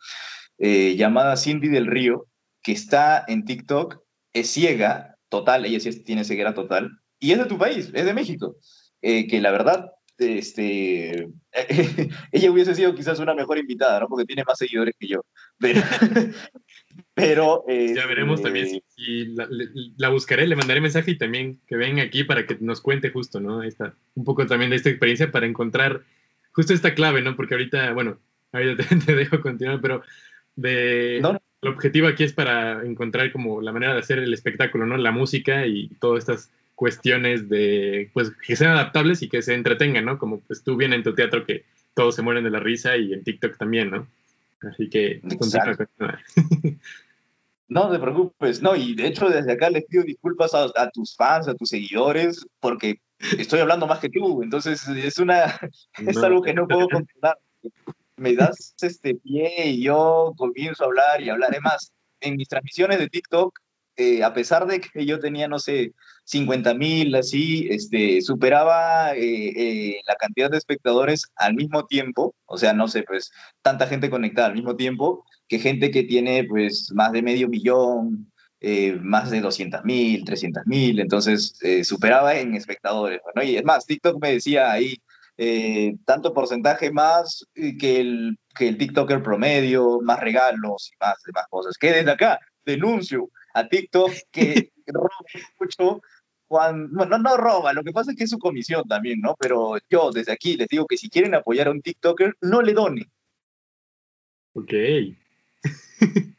eh, llamada Cindy del Río, que está en TikTok, es ciega, total, ella sí tiene ceguera total, y es de tu país, es de México, eh, que la verdad este, ella hubiese sido quizás una mejor invitada, ¿no? Porque tiene más seguidores que yo. Pero, pero ya veremos también si, la, buscaré, le mandaré mensaje y también que venga aquí para que nos cuente justo, ¿no? Esta, un poco también de esta experiencia para encontrar justo esta clave, ¿no? Porque ahorita, bueno, ahorita te, dejo continuar, pero de, el objetivo aquí es para encontrar como la manera de hacer el espectáculo, ¿no? La música y todas estas cuestiones de, pues, que sean adaptables y que se entretengan, ¿no? Como pues tú bien en tu teatro que todos se mueren de la risa y en TikTok también, ¿no? Así que... No te preocupes, no, y de hecho desde acá les pido disculpas a, tus fans, a tus seguidores, porque estoy hablando más que tú, entonces es una, es algo que no puedo controlar. Me das este pie y yo comienzo a hablar y hablaré más. En mis transmisiones de TikTok eh, a pesar de que yo tenía, no sé, 50 mil, así, este, superaba eh, eh, la cantidad de espectadores al mismo tiempo, o sea, no sé, pues, tanta gente conectada al mismo tiempo, que gente que tiene, pues, más de medio millón, más de 200 mil, 300 mil, entonces superaba en espectadores, ¿no? Y es más, TikTok me decía ahí, tanto porcentaje más que el, que el TikToker promedio, más regalos y más cosas. Que desde acá denuncio a TikTok que roba mucho. Cuando, bueno, no roba, lo que pasa es que es su comisión también, ¿no? Pero yo desde aquí les digo que si quieren apoyar a un TikToker, no le donen. Ok.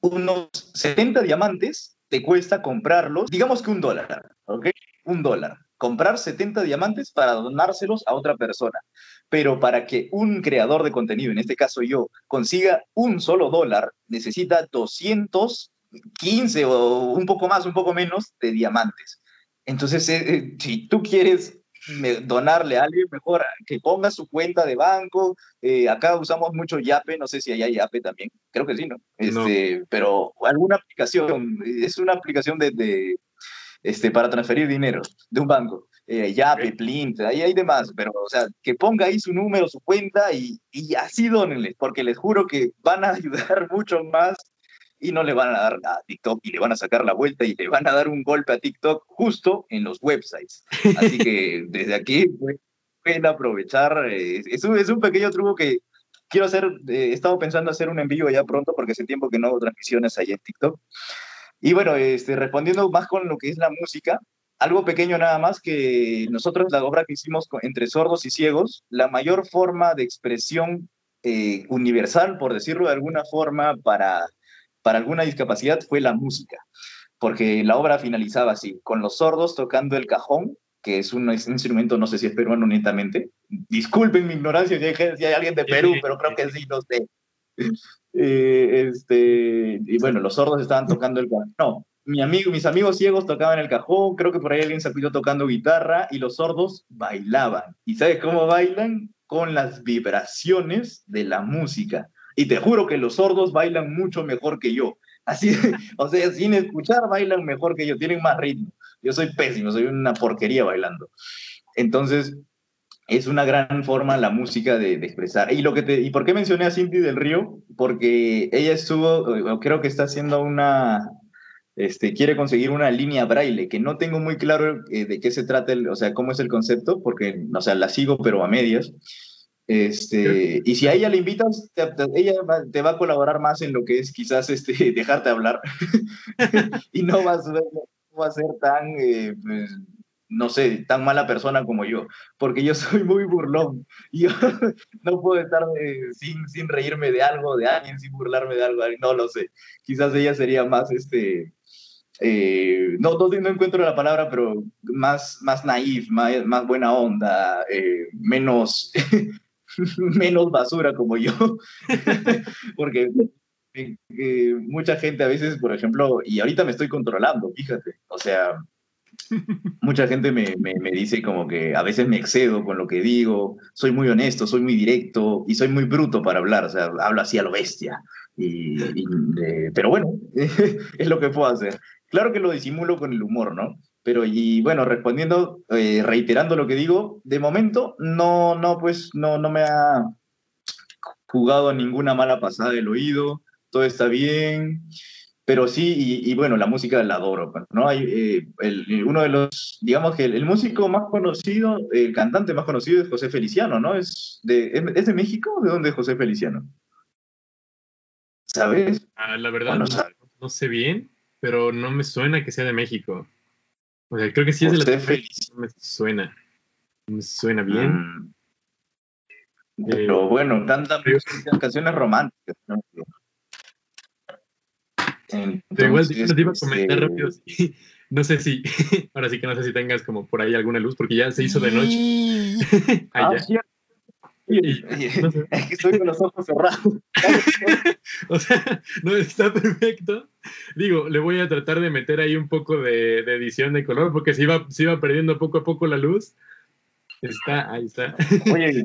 Unos 70 diamantes te cuesta comprarlos, digamos que un dólar, ¿ok? Un dólar comprar 70 diamantes para donárselos a otra persona. Pero para que un creador de contenido, en este caso yo, consiga un solo dólar, necesita 215 o un poco más, un poco menos de diamantes. Entonces, eh, eh, si tú quieres donarle a alguien, mejor que ponga su cuenta de banco. Eh, acá usamos mucho Yape, no sé si hay Yape también, creo que sí, ¿no? Este, Pero alguna aplicación, es una aplicación de, este, para transferir dinero de un banco. Eh, Yape, Plint, ahí hay demás, pero, o sea, que ponga ahí su número, su cuenta y, y así dónenle, porque les juro que van a ayudar mucho más y no le van a dar a TikTok y le van a sacar la vuelta y le van a dar un golpe a TikTok justo en los websites. Así que desde aquí pueden aprovechar. Eh, es, un, es un pequeño truco que quiero hacer. Eh, he estado pensando hacer un envío ya pronto porque hace tiempo que no hago transmisiones ahí en TikTok. Y bueno, este, respondiendo más con lo que es la música, algo pequeño nada más que nosotros la obra que hicimos entre sordos y ciegos, la mayor forma de expresión eh, universal, por decirlo de alguna forma, para, para alguna discapacidad fue la música, porque la obra finalizaba así, con los sordos tocando el cajón, que es un, instrumento, no sé si es peruano netamente. Disculpen mi ignorancia si hay, alguien de Perú, pero creo que sí, no sé. Eh, este, y bueno, los sordos estaban tocando el cajón. No, mi amigo, mis amigos ciegos tocaban el cajón, creo que por ahí alguien pidió tocando guitarra y los sordos bailaban. ¿Y sabes cómo bailan? Con las vibraciones de la música. Y te juro que los sordos bailan mucho mejor que yo. Así, o sea, sin escuchar bailan mejor que yo, tienen más ritmo. Yo soy pésimo, soy una porquería bailando. Entonces, es una gran forma la música de, expresar. Y, lo que te, ¿Y por qué mencioné a Cindy del Río? Porque ella estuvo, creo que está haciendo una, este, quiere conseguir una línea braille, que no tengo muy claro eh, de qué se trata, o sea, cómo es el concepto, porque, o sea, la sigo pero a medias. Este, y si a ella le invitas, ella te va a colaborar más en lo que es quizás este, dejarte hablar y no vas, no a ser tan, eh, pues, no sé, tan mala persona como yo, porque yo soy muy burlón y yo no puedo estar sin, reírme de algo, de alguien, sin burlarme de algo, no lo sé. Quizás ella sería más, este, eh, no, no, no, encuentro la palabra, pero más, más naif, más, más buena onda, eh, menos, menos basura como yo, porque eh, mucha gente a veces, por ejemplo, y ahorita me estoy controlando, fíjate, o sea, mucha gente me, dice como que a veces me excedo con lo que digo, soy muy honesto, soy muy directo y soy muy bruto para hablar, o sea, hablo así a lo bestia. Y, pero bueno, es lo que puedo hacer. Claro que lo disimulo con el humor, ¿no? Pero, y bueno, respondiendo, eh, reiterando lo que digo, de momento no, no, pues no, no me ha jugado ninguna mala pasada del oído, todo está bien, pero sí, y, bueno, la música la adoro, pues, ¿no? Hay, eh, el, uno de los, digamos que el, músico más conocido, el cantante más conocido es José Feliciano, ¿no? ¿Es de, es de México? ¿De dónde es José Feliciano? ¿Sabes? Ah, la verdad, no, no, sé bien, pero no me suena que sea de México. O sea, creo que sí es de la feliz. No me suena. me suena bien. Mm. Pero eh, bueno, cantan canciones románticas. ¿no? Pero igual te iba a comentar este rápido. No sé si, ahora sí que no sé si tengas como por ahí alguna luz, porque ya se hizo de noche. ah, es que estoy con los ojos cerrados. o sea, no está perfecto. Digo, le voy a tratar de meter ahí un poco de, edición de color porque se iba, se iba perdiendo poco a poco la luz. Está, ahí está. Oye,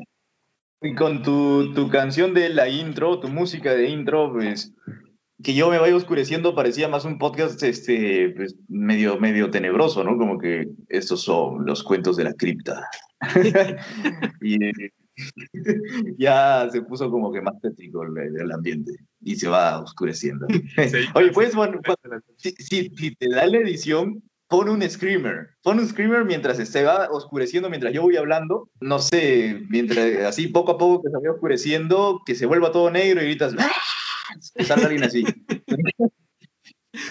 y con tu, tu canción de la intro, tu música de intro, pues que yo me vaya oscureciendo parecía más un podcast este, pues, medio, medio tenebroso, ¿no? Como que estos son los cuentos de la cripta. y ya se puso como que más tétrico el, ambiente y se va oscureciendo. Oye, pues, bueno, si, te da la edición, pon un screamer. Pon un screamer mientras se va oscureciendo, mientras yo voy hablando. No sé, mientras así poco a poco que se vaya oscureciendo, que se vuelva todo negro y gritas. ¡Ah! Salga alguien así.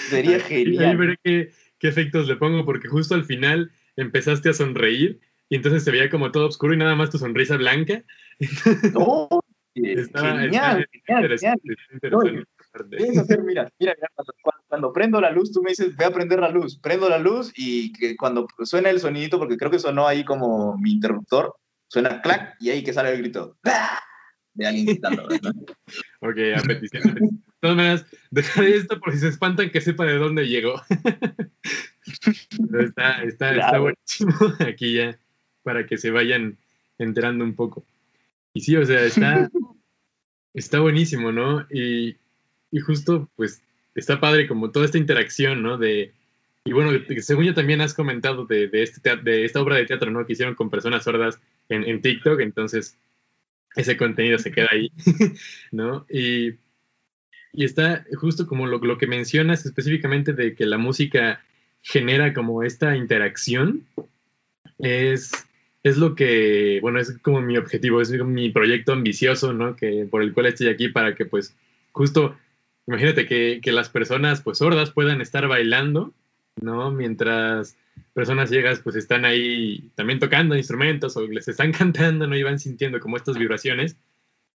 Sería genial. Ahí veré qué, qué efectos le pongo, porque justo al final empezaste a sonreír y entonces se veía como todo oscuro y nada más tu sonrisa blanca. No, genial, genial, mira, mira, cuando, prendo la luz, tú me dices, voy a prender la luz, prendo la luz y que cuando suena el sonidito, porque creo que sonó ahí como mi interruptor, suena clac y ahí que sale el grito de alguien gritando. ok, a petición. De todas maneras, dejaré esto por si se espantan que sepa de dónde llegó. está, está, está buenísimo aquí ya para que se vayan enterando un poco. Y sí, o sea, está, está buenísimo, ¿no? Y, y, justo, pues, está padre como toda esta interacción, ¿no? De, y bueno, según yo también has comentado de, de, este de esta obra de teatro, ¿no? Que hicieron con personas sordas en, en TikTok, entonces ese contenido se queda ahí, ¿no? Y, y está justo como lo, lo, que mencionas específicamente de que la música genera como esta interacción, es, es lo que, bueno, es como mi objetivo, es mi proyecto ambicioso, ¿no? Que, por el cual estoy aquí para que pues justo, imagínate que, que las personas pues sordas puedan estar bailando, ¿no? Mientras personas ciegas pues están ahí también tocando instrumentos o les están cantando, ¿no? Y van sintiendo como estas vibraciones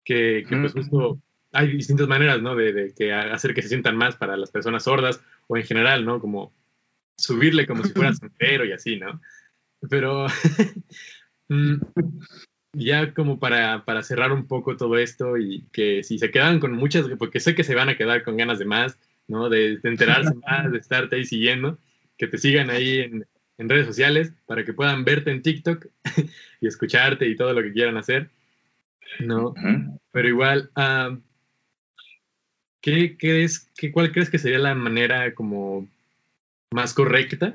que, pues justo hay distintas maneras, ¿no? De, que hacer que se sientan más para las personas sordas o en general, ¿no? Como subirle como si fuera entero y así, ¿no? Pero mm, ya como para, para, cerrar un poco todo esto y que si se quedan con muchas, porque sé que se van a quedar con ganas de más, ¿no? De, enterarse más, de estarte ahí siguiendo, que te sigan ahí en, en redes sociales para que puedan verte en TikTok y escucharte y todo lo que quieran hacer. No, pero igual, uh, ¿qué crees, qué, ¿cuál crees que sería la manera como más correcta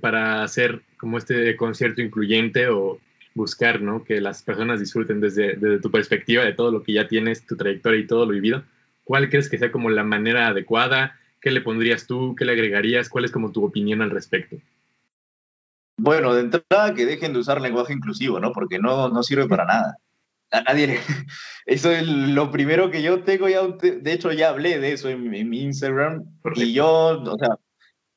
para hacer como este concierto incluyente o buscar, ¿no? Que las personas disfruten desde, desde tu perspectiva de todo lo que ya tienes, tu trayectoria y todo lo vivido. ¿Cuál crees que sea como la manera adecuada? ¿Qué le pondrías tú? ¿Qué le agregarías? ¿Cuál es como tu opinión al respecto? Bueno, de entrada que dejen de usar lenguaje inclusivo, ¿no? Porque no, no sirve para nada. A nadie Eso es lo primero que yo tengo ya, de hecho ya hablé de eso en, mi Instagram y yo, o sea,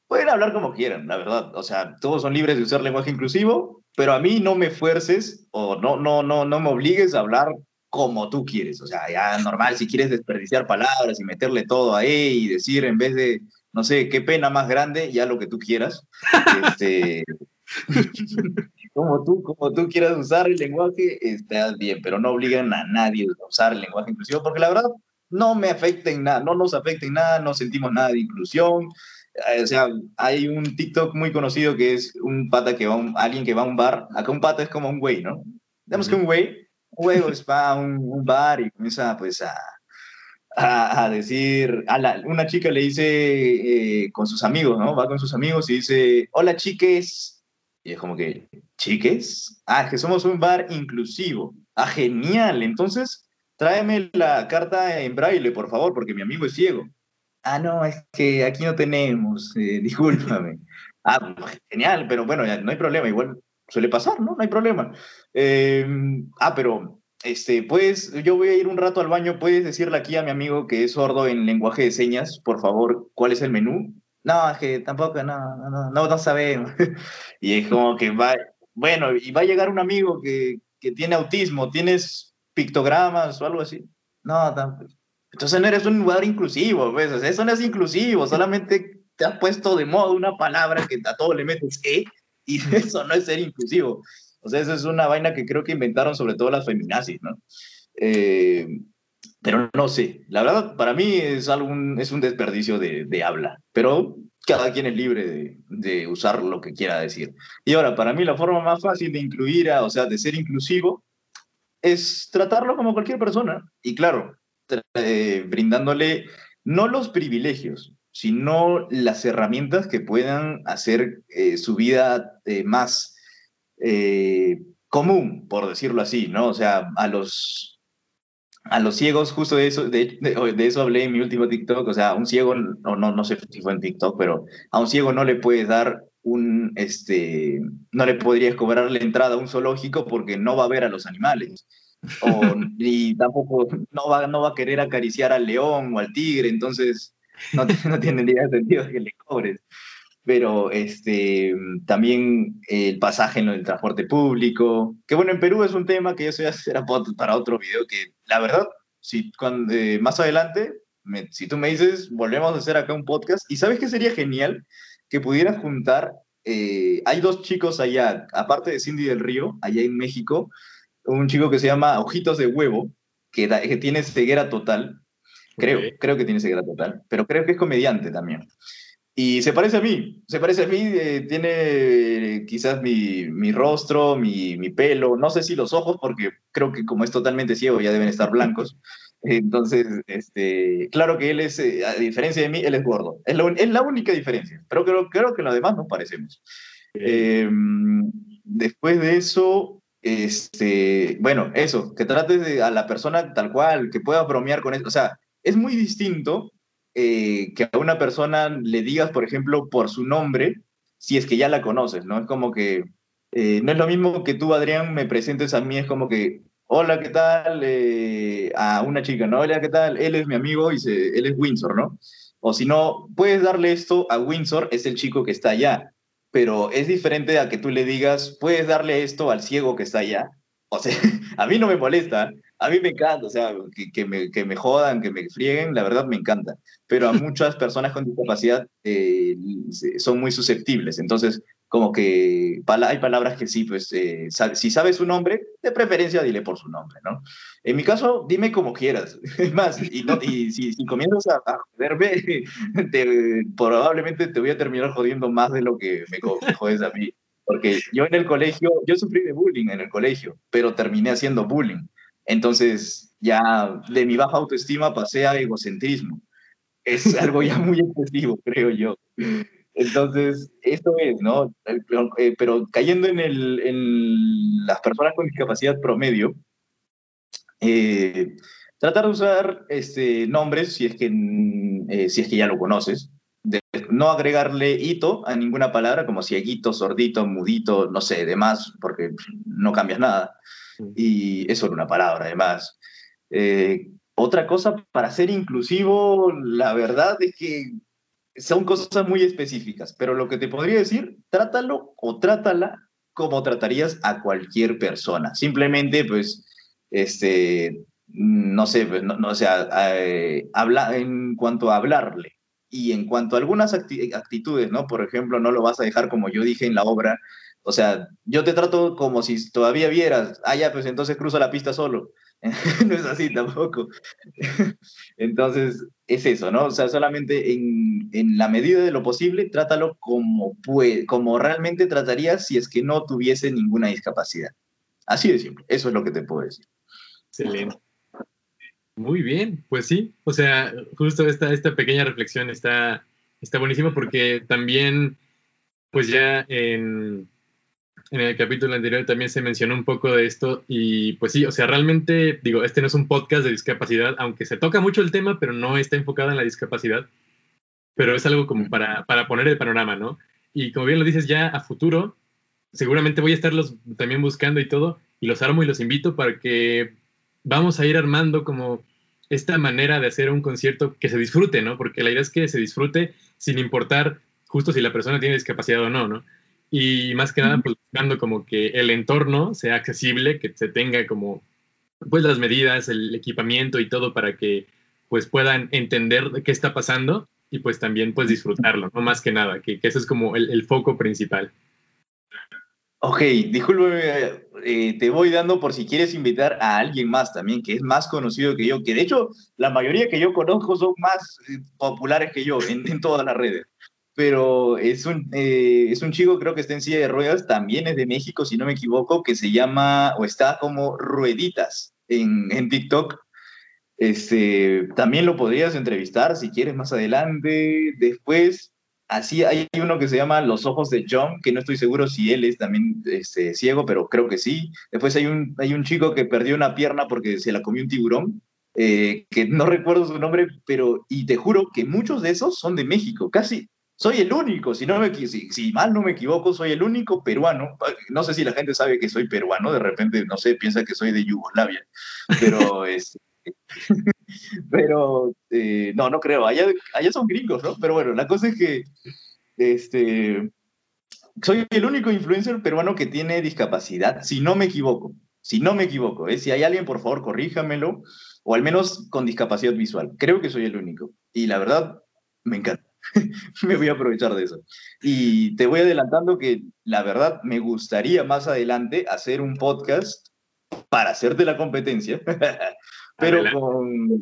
pueden hablar como quieran, la verdad. O sea, todos son libres de usar lenguaje inclusivo, pero a mí no me fuerces o no, no, no, no me obligues a hablar como tú quieres. O sea, ya normal, si quieres desperdiciar palabras y meterle todo ahí y decir en vez de, no sé, qué pena más grande, ya lo que tú quieras. Este, como, tú, como tú quieras usar el lenguaje, estás bien, pero no obligan a nadie a usar el lenguaje inclusivo, porque la verdad no me afecta en nada, no nos afecta en nada, no sentimos nada de inclusión. Eh, o sea, hay un TikTok muy conocido que es un pata que va a un, alguien que va a un bar. Acá un pata es como un güey, ¿no? Digamos que un güey, güey va a un, bar y comienza pues a, a, decir, a la, una chica le dice eh, con sus amigos, ¿no? Va con sus amigos y dice, hola chiques, y es como que, ¿chiques? Ah, que somos un bar inclusivo. Ah, genial. Entonces, tráeme la carta en braille, por favor, porque mi amigo es ciego. Ah, no, es que aquí no tenemos, eh, discúlpame. Ah, genial, pero bueno, no hay problema, igual suele pasar, ¿no? No hay problema. Em, ah, pero, este, pues, yo voy a ir un rato al baño, ¿puedes decirle aquí a mi amigo que es sordo en lenguaje de señas, por favor, cuál es el menú? no, es que tampoco, no, no, no, no sabemos. y es como que va, bueno, y va a llegar un amigo que, que tiene autismo, ¿tienes pictogramas o algo así? No, tampoco. Entonces no eres un lugar inclusivo, ¿ves? eso no es inclusivo, solamente te has puesto de moda una palabra que a todo le metes E y eso no es ser inclusivo. O sea, eso es una vaina que creo que inventaron sobre todo las feminazis, ¿no? Eh, pero no sé, la verdad para mí es, algún, es un desperdicio de, habla, pero cada quien es libre de, de, usar lo que quiera decir. Y ahora, para mí la forma más fácil de incluir, a, o sea, de ser inclusivo, es tratarlo como cualquier persona. Y claro, eh, brindándole no los privilegios, sino las herramientas que puedan hacer eh, su vida eh, más común, por decirlo así, ¿no? O sea, a los a los ciegos, justo de eso, de, de, eso hablé en mi último TikTok, o sea, a un ciego, no, no, no sé si fue en TikTok, pero a un ciego no le puedes dar un, este, no le podrías cobrar la entrada a un zoológico porque no va a ver a los animales. O, y tampoco no va, no va a querer acariciar al león o al tigre, entonces no, no tiene sentido que le cobres. Pero este, también el pasaje en el transporte público, que bueno, en Perú es un tema que yo sé hacer para otro video, que la verdad, si cuando, eh, más adelante, si tú me dices, volvemos a hacer acá un podcast, y sabes que sería genial que pudieras juntar, eh, hay dos chicos allá, aparte de Cindy del Río, allá en México, un chico que se llama Ojitos de Huevo, que tiene ceguera total, creo, creo que tiene ceguera total, pero creo que es comediante también. Y se parece a mí, se parece a mí, eh, tiene quizás mi, mi rostro, mi, mi, pelo, no sé si los ojos, porque creo que como es totalmente ciego ya deben estar blancos. Entonces, este, claro que él es, eh, a diferencia de mí, él es gordo. Es, es la única diferencia, pero creo, creo que los demás nos parecemos. Em, después de eso, este, bueno, eso, que trates de, a la persona tal cual, que pueda bromear con eso. O sea, es muy distinto eh, que a una persona le digas, por ejemplo, por su nombre, si es que ya la conoces, ¿no? Es como que, eh, no es lo mismo que tú, Adrián, me presentes a mí, es como que, hola, ¿qué tal? Eh, a una chica, ¿no? Hola, ¿qué tal? Él es mi amigo y él es Windsor, ¿no? O si no, puedes darle esto a Windsor, es el chico que está allá, pero es diferente a que tú le digas, puedes darle esto al ciego que está allá. O sea, a mí no me molesta, a mí me encanta, o sea, que, me, que, me, jodan, que me frieguen, la verdad me encanta. Pero a muchas personas con discapacidad eh, son muy susceptibles. Entonces, como que hay palabras que sí, pues, eh, si sabes su nombre, de preferencia dile por su nombre, ¿no? En mi caso, dime como quieras. Es más, y, no, y si, si, comienzas a, joderme, probablemente te voy a terminar jodiendo más de lo que me, me jodes a mí. Porque yo en el colegio, yo sufrí de bullying en el colegio, pero terminé haciendo bullying. Entonces, ya de mi baja autoestima pasé a egocentrismo. Es algo ya muy excesivo, creo yo. Entonces, esto es, ¿no? Eh, pero cayendo en, el, las personas con discapacidad promedio, eh, tratar de usar este, nombres si es, que, eh, si es que ya lo conoces, de no agregarle hito a ninguna palabra, como cieguito, sordito, mudito, no sé, demás, porque no cambias nada. Y es solo una palabra, además. Eh, otra cosa, para ser inclusivo, la verdad es que son cosas muy específicas, pero lo que te podría decir, trátalo o trátala como tratarías a cualquier persona. Simplemente, pues, este, no sé, pues, no, o sea, eh, habla, en cuanto a hablarle y en cuanto a algunas actitudes, ¿no? Por ejemplo, no lo vas a dejar como yo dije en la obra, o sea, yo te trato como si todavía vieras, ah, ya, pues entonces cruzo la pista solo. no es así tampoco. entonces, es eso, ¿no? O sea, solamente en, en la medida de lo posible, trátalo como, puede, como realmente tratarías si es que no tuviese ninguna discapacidad. Así de simple, eso es lo que te puedo decir. Excelente. Muy bien, pues sí, o sea, justo esta, esta pequeña reflexión está, está buenísima porque también, pues ya en, en el capítulo anterior también se mencionó un poco de esto y pues sí, o sea, realmente digo, este no es un podcast de discapacidad, aunque se toca mucho el tema, pero no está enfocado en la discapacidad, pero es algo como para, para poner el panorama, ¿no? Y como bien lo dices ya a futuro, seguramente voy a estarlos también buscando y todo, y los armo y los invito para que vamos a ir armando como esta manera de hacer un concierto que se disfrute, ¿no? Porque la idea es que se disfrute sin importar justo si la persona tiene discapacidad o no, ¿no? Y más que nada pues, buscando como que el entorno sea accesible, que se tenga como pues las medidas, el equipamiento y todo para que pues puedan entender qué está pasando y pues también pues disfrutarlo, no más que nada, que, que eso es como el, el, foco principal. Ok, disculpe, eh, te voy dando por si quieres invitar a alguien más también, que es más conocido que yo, que de hecho la mayoría que yo conozco son más eh, populares que yo en, en todas las redes pero es un, eh, es un chico, creo que está en silla de ruedas, también es de México, si no me equivoco, que se llama, o está como Rueditas en, en TikTok. Este, también lo podrías entrevistar si quieres más adelante. Después, así hay uno que se llama Los Ojos de John, que no estoy seguro si él es también este, ciego, pero creo que sí. Después hay un, hay un chico que perdió una pierna porque se la comió un tiburón. Eh, que no recuerdo su nombre, pero y te juro que muchos de esos son de México, casi soy el único, si, no me, si, si, mal no me equivoco, soy el único peruano. No sé si la gente sabe que soy peruano, de repente, no sé, piensa que soy de Yugoslavia. Pero, es, pero eh, no, no creo. Allá, allá son gringos, ¿no? Pero bueno, la cosa es que este, soy el único influencer peruano que tiene discapacidad, si no me equivoco. Si no me equivoco, ¿eh? si hay alguien, por favor, corríjamelo, o al menos con discapacidad visual. Creo que soy el único. Y la verdad, me encanta. me voy a aprovechar de eso. Y te voy adelantando que la verdad me gustaría más adelante hacer un podcast para hacerte la competencia, pero con,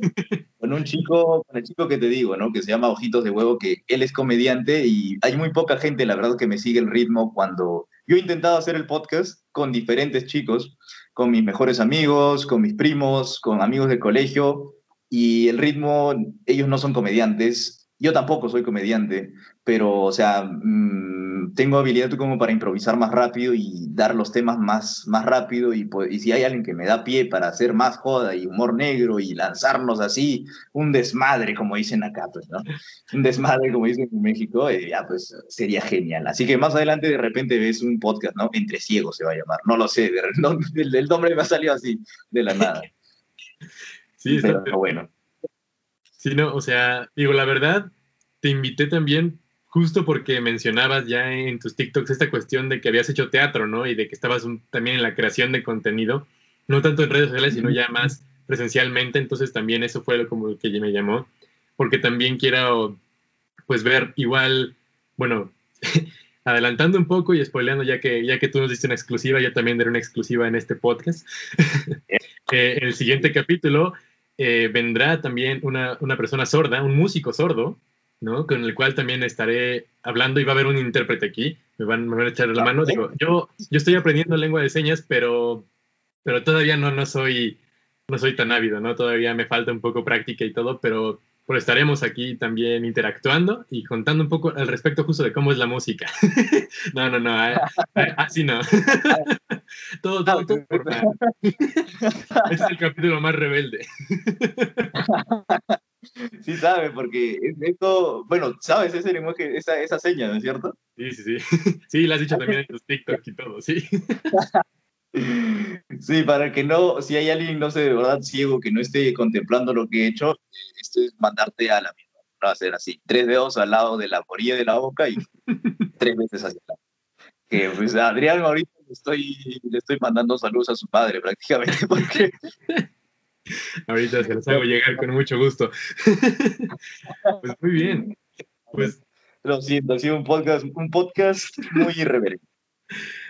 con, un chico, con el chico que te digo, ¿no? Que se llama Ojitos de Huevo, que él es comediante y hay muy poca gente, la verdad, que me sigue el ritmo cuando yo he intentado hacer el podcast con diferentes chicos, con mis mejores amigos, con mis primos, con amigos del colegio, y el ritmo, ellos no son comediantes, yo tampoco soy comediante, pero, o sea, mmm, tengo habilidad como para improvisar más rápido y dar los temas más, más rápido. Y, y si hay alguien que me da pie para hacer más joda y humor negro y lanzarnos así, un desmadre, como dicen acá, pues, ¿no? Un desmadre, como dicen en México, eh, ya, pues sería genial. Así que más adelante de repente ves un podcast, ¿no? Entre ciegos se va a llamar. No lo sé, no, el, el, nombre me ha salido así, de la nada. Sí, está pero, bueno. Sí, no, o sea, digo, la verdad, te invité también justo porque mencionabas ya en tus TikToks esta cuestión de que habías hecho teatro, ¿no? Y de que estabas también en la creación de contenido. no tanto en redes sociales, sino ya más presencialmente, entonces también eso fue lo como que me llamó, porque también quiero pues ver igual, bueno, adelantando un poco y spoileando, ya que, ya que tú nos diste una exclusiva, yo también daré una exclusiva en este podcast. eh, el siguiente capítulo eh, vendrá también una, una, persona sorda, un músico sordo, ¿no? Con el cual también estaré hablando y va a haber un intérprete aquí, me van, me van a echar la mano. Digo, yo, yo estoy aprendiendo lengua de señas, pero, pero todavía no, no, soy, no soy tan ávido, ¿no? Todavía me falta un poco práctica y todo, pero pues estaremos aquí también interactuando y contando un poco al respecto justo de cómo es la música. no, no, no, eh, eh, así no. todo, todo, todo por Este es el capítulo más rebelde. sí sabe, porque esto, bueno, sabes ese lenguaje, esa, esa seña, ¿no es cierto? Sí, sí, sí. Sí, la has dicho también en tus TikTok y todo, sí. Sí, para que no, si hay alguien, no sé, de verdad ciego que no esté contemplando lo que he hecho, esto es mandarte a la misma. Va a ser así, tres dedos al lado de la orilla de la boca y tres veces hacia adelante. Que pues a Adrián ahorita le estoy, le estoy mandando saludos a su padre prácticamente porque... Ahorita se los hago llegar con mucho gusto. pues muy bien. Pues... Lo siento, ha sido un podcast, un podcast muy irreverente.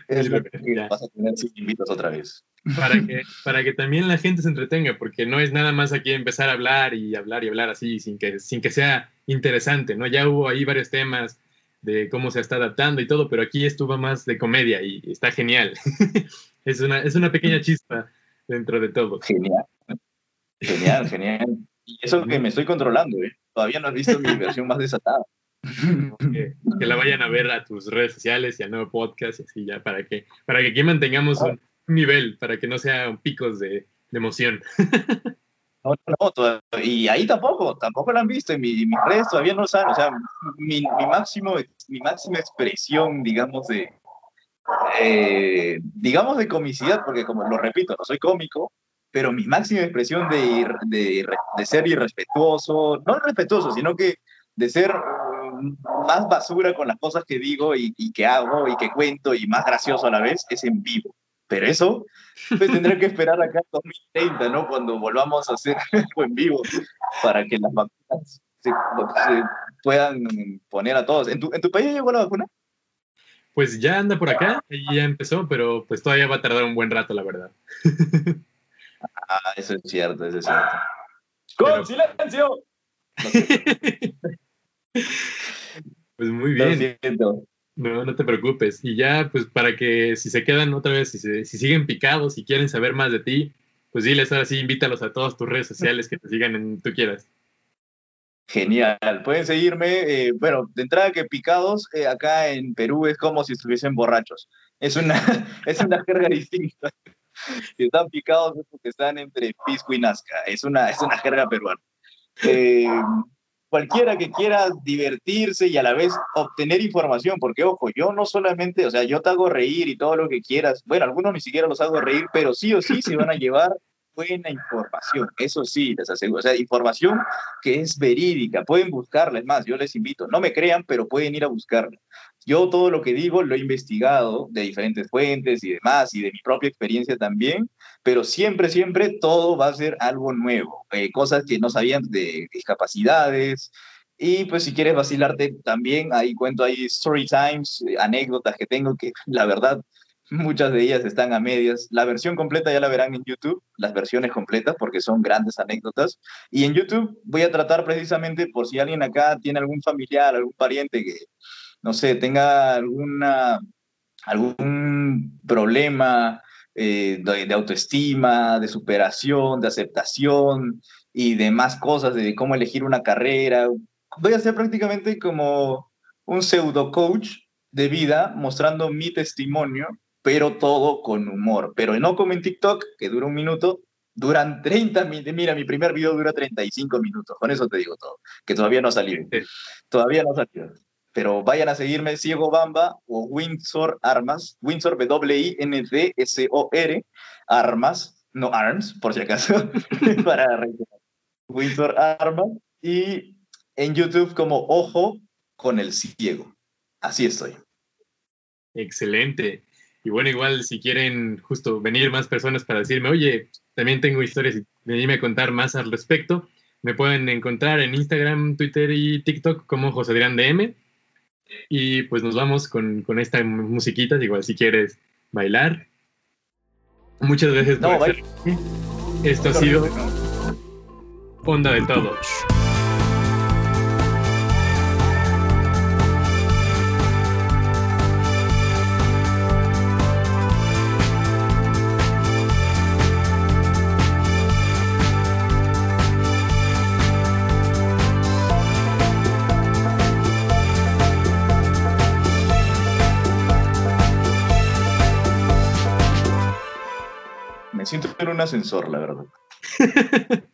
Es lo que vas a tener si invitas otra vez. Para que, para que también la gente se entretenga, porque no es nada más aquí empezar a hablar y hablar y hablar así, sin que, sin que sea interesante, ¿no? Ya hubo ahí varios temas de cómo se está adaptando y todo, pero aquí estuvo más de comedia y está genial. es, una, es una pequeña chispa dentro de todo. Genial. Genial, genial. Y eso que me estoy controlando, ¿eh? Todavía no has visto mi versión más desatada. Que, que, la vayan a ver a tus redes sociales y al nuevo podcast y así ya para que, para que aquí mantengamos un nivel, para que no sean picos de, de emoción. No, no, y ahí tampoco, tampoco lo han visto, en mi, mi redes todavía no saben, o sea, mi, mi, máximo, mi máxima expresión, digamos, de, eh, digamos, de comicidad, porque como lo repito, no soy cómico, pero mi máxima expresión de, de, de ser irrespetuoso, no respetuoso, sino que de ser más basura con las cosas que digo y, que hago y que cuento y más gracioso a la vez es en vivo. Pero eso pues, tendré que esperar acá en 2030, ¿no? Cuando volvamos a hacer algo en vivo para que las vacunas se, puedan poner a todos. ¿En tu, ¿En tu país llegó la vacuna? Pues ya anda por acá y ya empezó, pero pues todavía va a tardar un buen rato, la verdad. ah, eso es cierto, eso es cierto. ¡Con silencio! Pues muy bien. No, no te preocupes. Y ya, pues para que si se quedan otra vez, si, si siguen picados y quieren saber más de ti, pues diles ahora sí, invítalos a todas tus redes sociales que te sigan en tú quieras. Genial. Pueden seguirme, eh, bueno, de entrada que picados eh, acá en Perú es como si estuviesen borrachos. Es una, es una jerga distinta. Si están picados es porque están entre Pisco y Nazca. Es una, es una jerga peruana. Eh, cualquiera que quiera divertirse y a la vez obtener información, porque ojo, yo no solamente, o sea, yo te hago reír y todo lo que quieras, bueno, algunos ni siquiera los hago reír, pero sí o sí se van a llevar buena información, eso sí, les aseguro, o sea, información que es verídica, pueden buscarla, es más, yo les invito, no me crean, pero pueden ir a buscarla. Yo todo lo que digo lo he investigado de diferentes fuentes y demás, y de mi propia experiencia también, pero siempre, siempre todo va a ser algo nuevo, eh, cosas que no sabían de discapacidades. Y pues si quieres vacilarte también, ahí cuento ahí story times, eh, anécdotas que tengo que la verdad muchas de ellas están a medias. La versión completa ya la verán en YouTube, las versiones completas porque son grandes anécdotas. Y en YouTube voy a tratar precisamente por si alguien acá tiene algún familiar, algún pariente que, no sé, tenga alguna, algún problema eh, de, autoestima, de superación, de aceptación y demás cosas, de cómo elegir una carrera. Voy a ser prácticamente como un pseudo coach de vida mostrando mi testimonio, pero todo con humor. Pero no como en TikTok, que dura un minuto, duran 30 minutos. Mira, mi primer video dura 35 minutos. Con eso te digo todo. Que todavía no ha salido. Todavía no ha salido pero vayan a seguirme Ciego Bamba o Windsor Armas, Windsor W-I-N-D-S-O-R, Armas, no Arms, por si acaso, para Windsor Armas, y en YouTube como Ojo con el Ciego. Así estoy. Excelente. Y bueno, igual si quieren justo venir más personas para decirme, oye, también tengo historias y venirme a contar más al respecto, me pueden encontrar en Instagram, Twitter y TikTok como José Adrián DM. Y pues nos vamos con, con esta musiquita, igual si quieres bailar. Muchas gracias por No, estar aquí. Esto ha sido Onda de Todo. Un ascensor, la verdad.